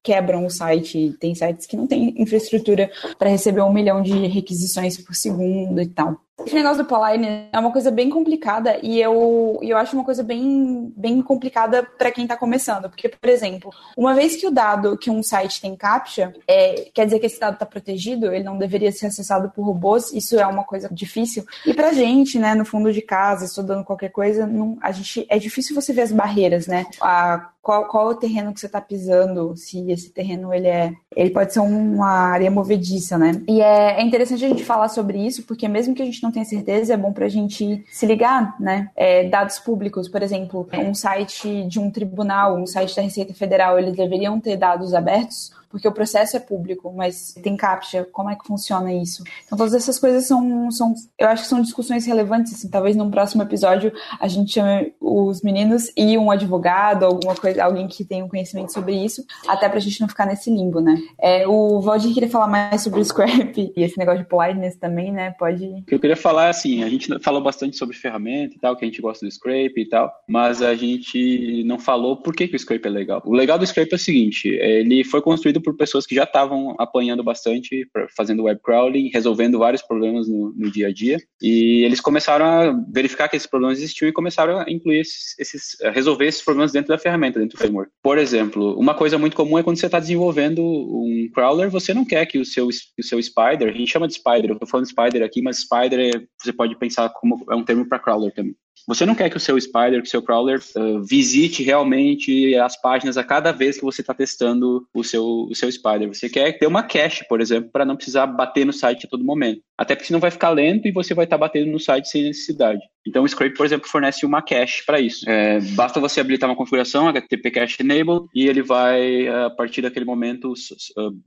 quebram o site. Tem sites que não têm infraestrutura para receber um milhão de requisições por segundo e tal. Esse negócio do Poline é uma coisa bem complicada e eu, eu acho uma coisa bem, bem complicada para quem está começando. Porque, por exemplo, uma vez que o dado que um site tem captcha, é, quer dizer que esse dado está protegido, ele não deveria ser acessado por robôs, isso é uma coisa difícil. E para gente, né, no fundo de casa, estudando qualquer coisa, não, a gente, é difícil você ver as barreiras, né? A, qual, qual o terreno que você está pisando, se esse terreno ele é. Ele pode ser uma área movediça, né? E é, é interessante a gente falar sobre isso, porque mesmo que a gente não tenha certeza, é bom para a gente se ligar, né? É, dados públicos, por exemplo, um site de um tribunal, um site da Receita Federal, eles deveriam ter dados abertos porque o processo é público, mas tem captcha, como é que funciona isso? Então todas essas coisas são, são eu acho que são discussões relevantes, assim, talvez num próximo episódio a gente chame os meninos e um advogado, alguma coisa, alguém que tenha um conhecimento sobre isso, até pra gente não ficar nesse limbo, né? É, o Valdir queria falar mais sobre o Scrap e esse negócio de politeness também, né? Pode... Eu queria falar, assim, a gente falou bastante sobre ferramenta e tal, que a gente gosta do Scrape e tal, mas a gente não falou por que, que o Scrape é legal. O legal do Scrape é o seguinte, ele foi construído por pessoas que já estavam apanhando bastante, fazendo web crawling, resolvendo vários problemas no, no, dia a dia. E eles começaram a verificar que esses problemas existiam e começaram a incluir esses, esses a resolver esses problemas dentro da ferramenta, dentro do framework. Por exemplo, uma coisa muito comum é quando você está desenvolvendo um crawler, você não quer que o seu, o seu spider, a gente chama de spider, eu estou falando spider aqui, mas spider é, você pode pensar como é um termo para crawler também. Você não quer que o seu Spider, que o seu crawler, uh, visite realmente as páginas a cada vez que você está testando o seu, o seu Spider. Você quer ter uma cache, por exemplo, para não precisar bater no site a todo momento. Até porque senão vai ficar lento e você vai estar tá batendo no site sem necessidade. Então o Scrape, por exemplo, fornece uma cache para isso. É, basta você habilitar uma configuração HTTP Cache Enable e ele vai, a partir daquele momento,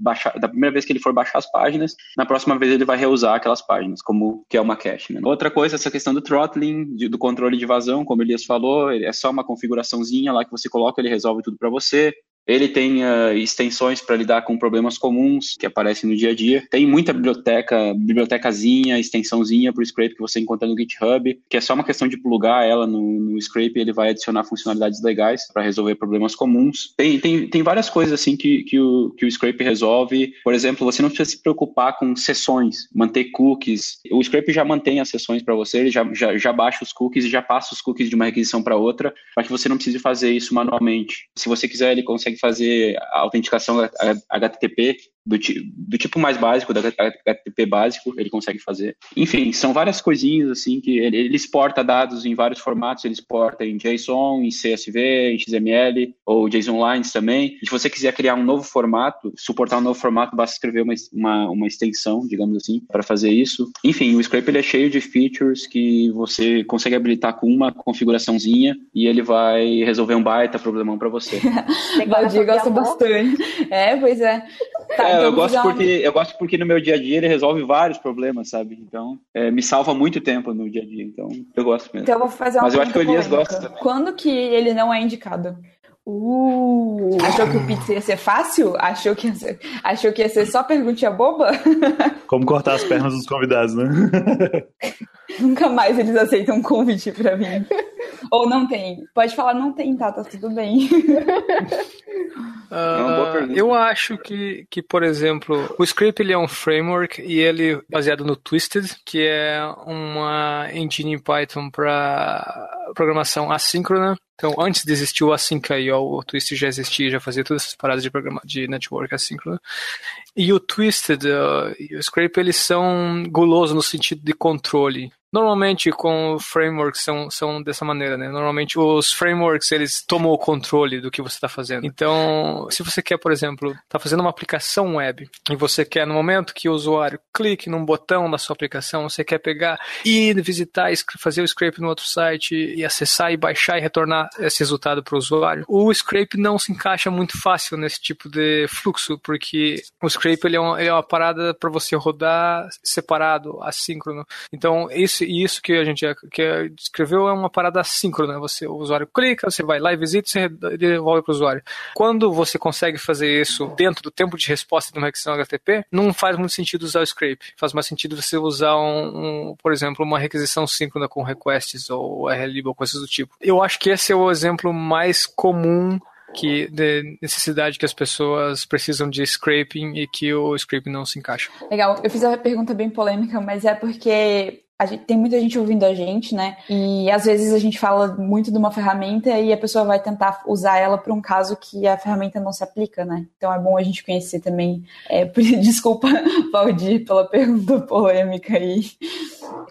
baixar, da primeira vez que ele for baixar as páginas, na próxima vez ele vai reusar aquelas páginas, como que é uma cache. Né? Outra coisa, essa questão do throttling, do controle de vazão, como o Elias falou, é só uma configuraçãozinha lá que você coloca, ele resolve tudo para você. Ele tem uh, extensões para lidar com problemas comuns que aparecem no dia a dia. Tem muita biblioteca, bibliotecazinha, extensãozinha para o Scrape que você encontra no GitHub, que é só uma questão de plugar ela no, no Scrape e ele vai adicionar funcionalidades legais para resolver problemas comuns. Tem, tem, tem várias coisas assim que, que, o, que o Scrape resolve. Por exemplo, você não precisa se preocupar com sessões, manter cookies. O Scrape já mantém as sessões para você, ele já, já, já baixa os cookies e já passa os cookies de uma requisição para outra, para que você não precise fazer isso manualmente. Se você quiser, ele consegue fazer a autenticação HTTP do, do, tipo mais básico, da HTTP básico, ele consegue fazer. Enfim, são várias coisinhas assim que ele, ele, exporta dados em vários formatos, ele exporta em JSON, em CSV, em XML ou JSON Lines também. E se você quiser criar um novo formato, suportar um novo formato, basta escrever uma, uma, uma extensão, digamos assim, para fazer isso. Enfim, o Scrape ele é cheio de features que você consegue habilitar com uma configuraçãozinha e ele vai resolver um baita problemão para você. Valdir gosta bastante. É, pois é. Tá, é, então eu gosto porque eu gosto porque no meu dia a dia ele resolve vários problemas, sabe? Então é, me salva muito tempo no dia a dia. Então eu gosto mesmo. Então eu vou fazer uma Mas eu acho que o Elias gosta também. Quando que ele não é indicado? Uh, achou que o pizza ia ser fácil? Achou que ia ser, achou que ia ser só perguntinha boba? Como cortar as pernas dos convidados, né? Nunca mais eles aceitam um convite pra mim. Ou não tem. Pode falar não tem, tá? Tá tudo bem. Uh, eu acho que, que, por exemplo, o Script ele é um framework e ele é baseado no Twisted, que é uma engine em Python para programação assíncrona. Então, antes de existir o Async.io, o Twisted já existia, já fazia todas essas paradas de, programa, de network assíncrona. E o Twisted uh, e o Scrape, eles são gulosos no sentido de controle. Normalmente com frameworks são, são dessa maneira, né? Normalmente os frameworks eles tomam o controle do que você está fazendo. Então, se você quer, por exemplo, tá fazendo uma aplicação web e você quer no momento que o usuário clique num botão da sua aplicação, você quer pegar e visitar, fazer o scrape no outro site e acessar e baixar e retornar esse resultado para o usuário. O scrape não se encaixa muito fácil nesse tipo de fluxo, porque o scrape ele é, ele é uma parada para você rodar separado, assíncrono. Então, isso, isso que a gente que descreveu é uma parada assíncrona. Você, o usuário clica, você vai lá e visita, você devolve para o usuário. Quando você consegue fazer isso dentro do tempo de resposta de uma requisição HTTP, não faz muito sentido usar o scrape. Faz mais sentido você usar, um, um por exemplo, uma requisição síncrona com requests ou RLib ou coisas do tipo. Eu acho que esse é o exemplo mais comum que de necessidade que as pessoas precisam de scraping e que o scraping não se encaixa. Legal. Eu fiz uma pergunta bem polêmica, mas é porque Gente, tem muita gente ouvindo a gente, né? E às vezes a gente fala muito de uma ferramenta e a pessoa vai tentar usar ela para um caso que a ferramenta não se aplica, né? Então é bom a gente conhecer também. É, desculpa, Valdir, pela pergunta polêmica aí.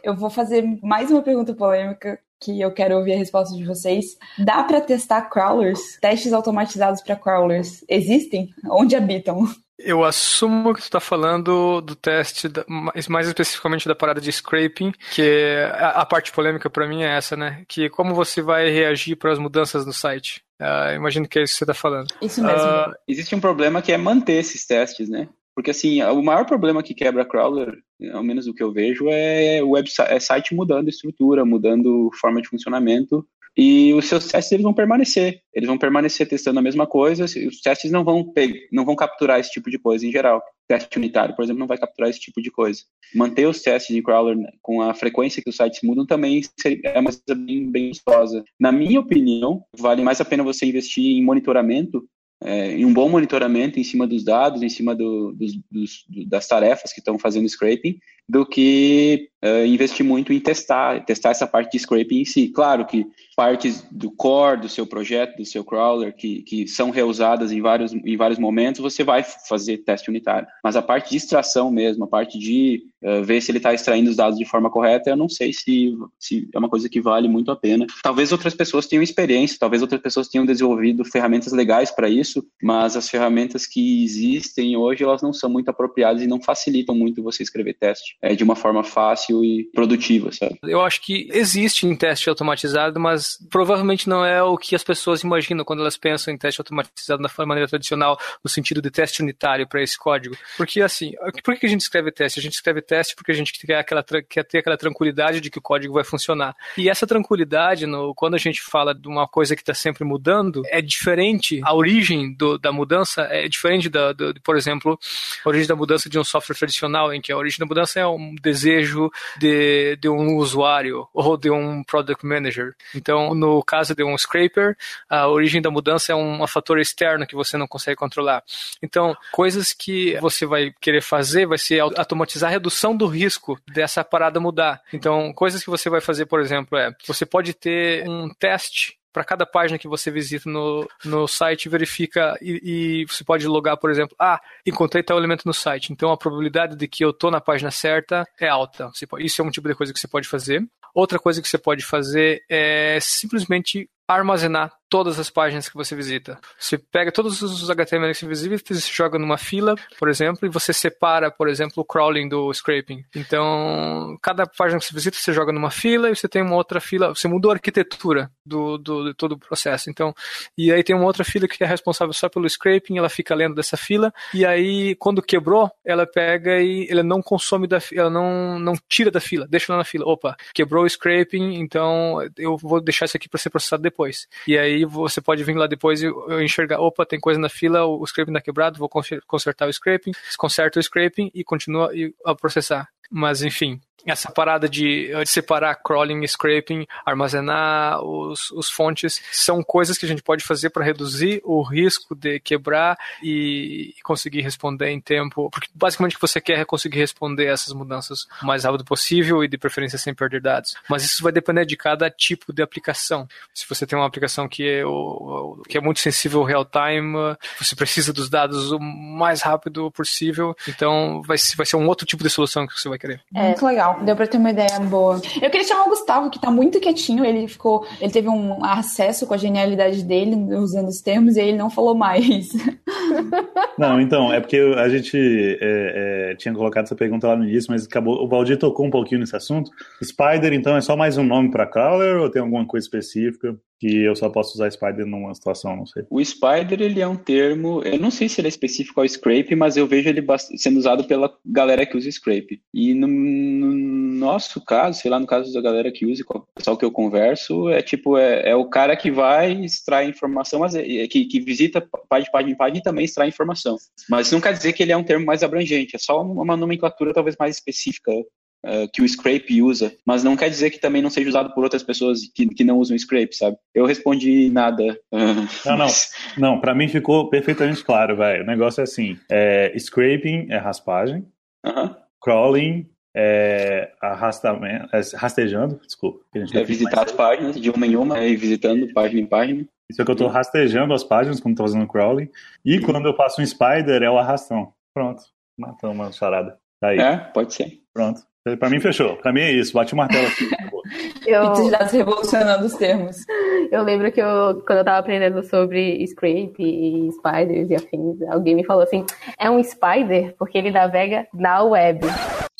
Eu vou fazer mais uma pergunta polêmica que eu quero ouvir a resposta de vocês. Dá para testar crawlers? Testes automatizados para crawlers existem? Onde habitam? Eu assumo que tu está falando do teste, da, mais especificamente da parada de scraping, que a, a parte polêmica para mim é essa, né? Que como você vai reagir para as mudanças no site. Uh, imagino que é isso que você está falando. Isso mesmo. Uh, existe um problema que é manter esses testes, né? Porque assim, o maior problema que quebra crawler, ao menos o que eu vejo, é o website, é site mudando estrutura, mudando forma de funcionamento e os seus testes eles vão permanecer. Eles vão permanecer testando a mesma coisa. Os testes não vão não vão capturar esse tipo de coisa em geral. Teste unitário, por exemplo, não vai capturar esse tipo de coisa. Manter os testes de crawler com a frequência que os sites mudam também é uma coisa bem, bem gostosa. Na minha opinião, vale mais a pena você investir em monitoramento é, em um bom monitoramento em cima dos dados, em cima do, dos, dos, das tarefas que estão fazendo scraping, do que uh, investir muito em testar, testar essa parte de scraping em si. Claro que partes do core do seu projeto, do seu crawler, que, que são reusadas em vários, em vários momentos, você vai fazer teste unitário. Mas a parte de extração mesmo, a parte de uh, ver se ele está extraindo os dados de forma correta, eu não sei se, se é uma coisa que vale muito a pena. Talvez outras pessoas tenham experiência, talvez outras pessoas tenham desenvolvido ferramentas legais para isso, mas as ferramentas que existem hoje, elas não são muito apropriadas e não facilitam muito você escrever teste é, de uma forma fácil e produtiva, sabe? Eu acho que existe em teste automatizado, mas provavelmente não é o que as pessoas imaginam quando elas pensam em teste automatizado da maneira tradicional, no sentido de teste unitário para esse código. Porque assim, por que a gente escreve teste? A gente escreve teste porque a gente quer, aquela, quer ter aquela tranquilidade de que o código vai funcionar. E essa tranquilidade, no, quando a gente fala de uma coisa que está sempre mudando, é diferente, a origem do, da mudança é diferente, da, do, por exemplo, a origem da mudança de um software tradicional, em que a origem da mudança é um desejo de, de um usuário ou de um product manager. Então, no caso de um scraper, a origem da mudança é um, um fator externo que você não consegue controlar. Então, coisas que você vai querer fazer vai ser automatizar a redução do risco dessa parada mudar. Então, coisas que você vai fazer, por exemplo, é você pode ter um teste para cada página que você visita no, no site, verifica e, e, você pode logar, por exemplo, ah, encontrei tal elemento no site, então a probabilidade de que eu tô na página certa é alta. Pode, isso é um tipo de coisa que você pode fazer. Outra coisa que você pode fazer é simplesmente armazenar todas as páginas que você visita. Você pega todos os HTML que você visita, você joga numa fila, por exemplo, e você separa, por exemplo, o crawling do scraping. Então, cada página que você visita, você joga numa fila e você tem uma outra fila, você mudou a arquitetura do, do, de todo o processo. Então, e aí tem uma outra fila que é responsável só pelo scraping, ela fica lendo dessa fila, e aí quando quebrou, ela pega e ela não consome da ela não, não tira da fila, deixa lá na fila. Opa, quebrou o scraping, então eu vou deixar isso aqui para ser processado depois. E aí você pode vir lá depois e enxergar, opa, tem coisa na fila, o scraping está quebrado, vou consertar o scraping, conserta o scraping e continua a processar. Mas enfim, essa parada de, de, separar crawling e scraping, armazenar os, os fontes, são coisas que a gente pode fazer para reduzir o risco de quebrar e conseguir responder em tempo. Porque basicamente o que você quer é conseguir responder essas mudanças o mais rápido possível e de preferência sem perder dados. Mas isso vai depender de cada tipo de aplicação. Se você tem uma aplicação que é, o, que é muito sensível ao real time, você precisa dos dados o mais rápido possível, então vai, vai ser um outro tipo de solução que você vai querer. É. Muito legal Legal, deu pra ter uma ideia boa. Eu queria chamar o Gustavo, que tá muito quietinho, ele ficou. Ele teve um acesso com a genialidade dele, usando os termos, e aí ele não falou mais. Não, então, é porque a gente é, é, tinha colocado essa pergunta lá no início, mas acabou. O Valdir tocou um pouquinho nesse assunto. Spider, então, é só mais um nome para Crawler ou tem alguma coisa específica? Que eu só posso usar Spider numa situação, não sei. O Spider, ele é um termo, eu não sei se ele é específico ao Scrape, mas eu vejo ele sendo usado pela galera que usa Scrape. E no, no nosso caso, sei lá, no caso da galera que usa, com o pessoal que eu converso, é tipo, é, é o cara que vai extrair informação, mas é, é, que, que visita página, página página e também extrai informação. Mas não quer dizer que ele é um termo mais abrangente, é só uma nomenclatura talvez mais específica uh, que o Scrape usa, mas não quer dizer que também não seja usado por outras pessoas que, que não usam Scrape, sabe? Eu respondi nada. Uh, não, não. Não, pra mim ficou perfeitamente claro, velho. O negócio é assim: é, scraping é raspagem, uh -huh. crawling é, arrastamento, é, rastejando, desculpa. é visitar as páginas de uma em uma e visitando página em página. Isso é que eu estou rastejando as páginas quando estou fazendo crawling. E quando eu faço um spider, é o arrastão. Pronto. Matou uma charada. Tá aí. É, pode ser. Pronto. Pra mim fechou. Pra mim é isso. Bate o martelo aqui. eu... E dados revolucionando os termos. Eu lembro que eu, quando eu tava aprendendo sobre scrape e spiders e afins, alguém me falou assim: é um spider porque ele navega na web.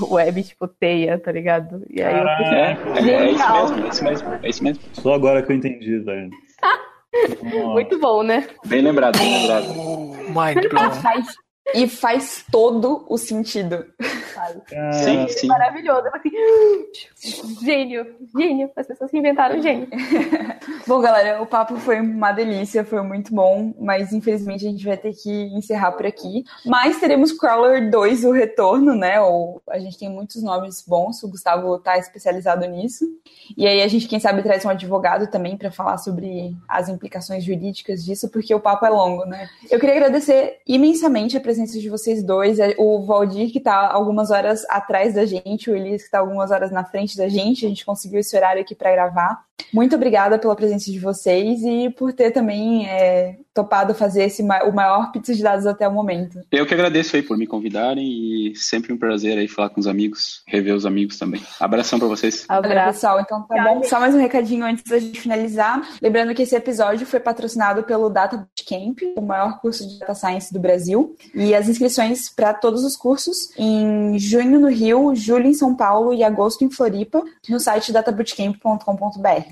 Web, tipo, teia, tá ligado? E aí Caraca, eu pensei, é, é, isso mesmo, é isso mesmo, é isso mesmo. Só agora que eu entendi, velho. Muito bom, né? Bem lembrado, bem lembrado. Mind blown. E faz todo o sentido. Ah, sim, sim. Maravilhoso. Assim, gênio, gênio. As pessoas que inventaram gênio. bom, galera, o papo foi uma delícia, foi muito bom, mas infelizmente a gente vai ter que encerrar por aqui. Mas teremos Crawler 2, o retorno, né? Ou a gente tem muitos nomes bons, o Gustavo tá especializado nisso. E aí a gente, quem sabe, traz um advogado também para falar sobre as implicações jurídicas disso, porque o papo é longo, né? Eu queria agradecer imensamente a presença de vocês dois, é, o Valdir, que está algumas horas atrás da gente, o Elias, que está algumas horas na frente da gente, a gente conseguiu esse horário aqui para gravar. Muito obrigada pela presença de vocês e por ter também é, topado fazer esse, o maior pizza de dados até o momento. Eu que agradeço aí por me convidarem e sempre um prazer aí falar com os amigos, rever os amigos também. Abração para vocês. Abraço, pessoal. Então tá bom. Só mais um recadinho antes da gente finalizar. Lembrando que esse episódio foi patrocinado pelo Data Bootcamp, o maior curso de Data Science do Brasil. E as inscrições para todos os cursos em junho no Rio, julho em São Paulo e agosto em Floripa, no site databootcamp.com.br.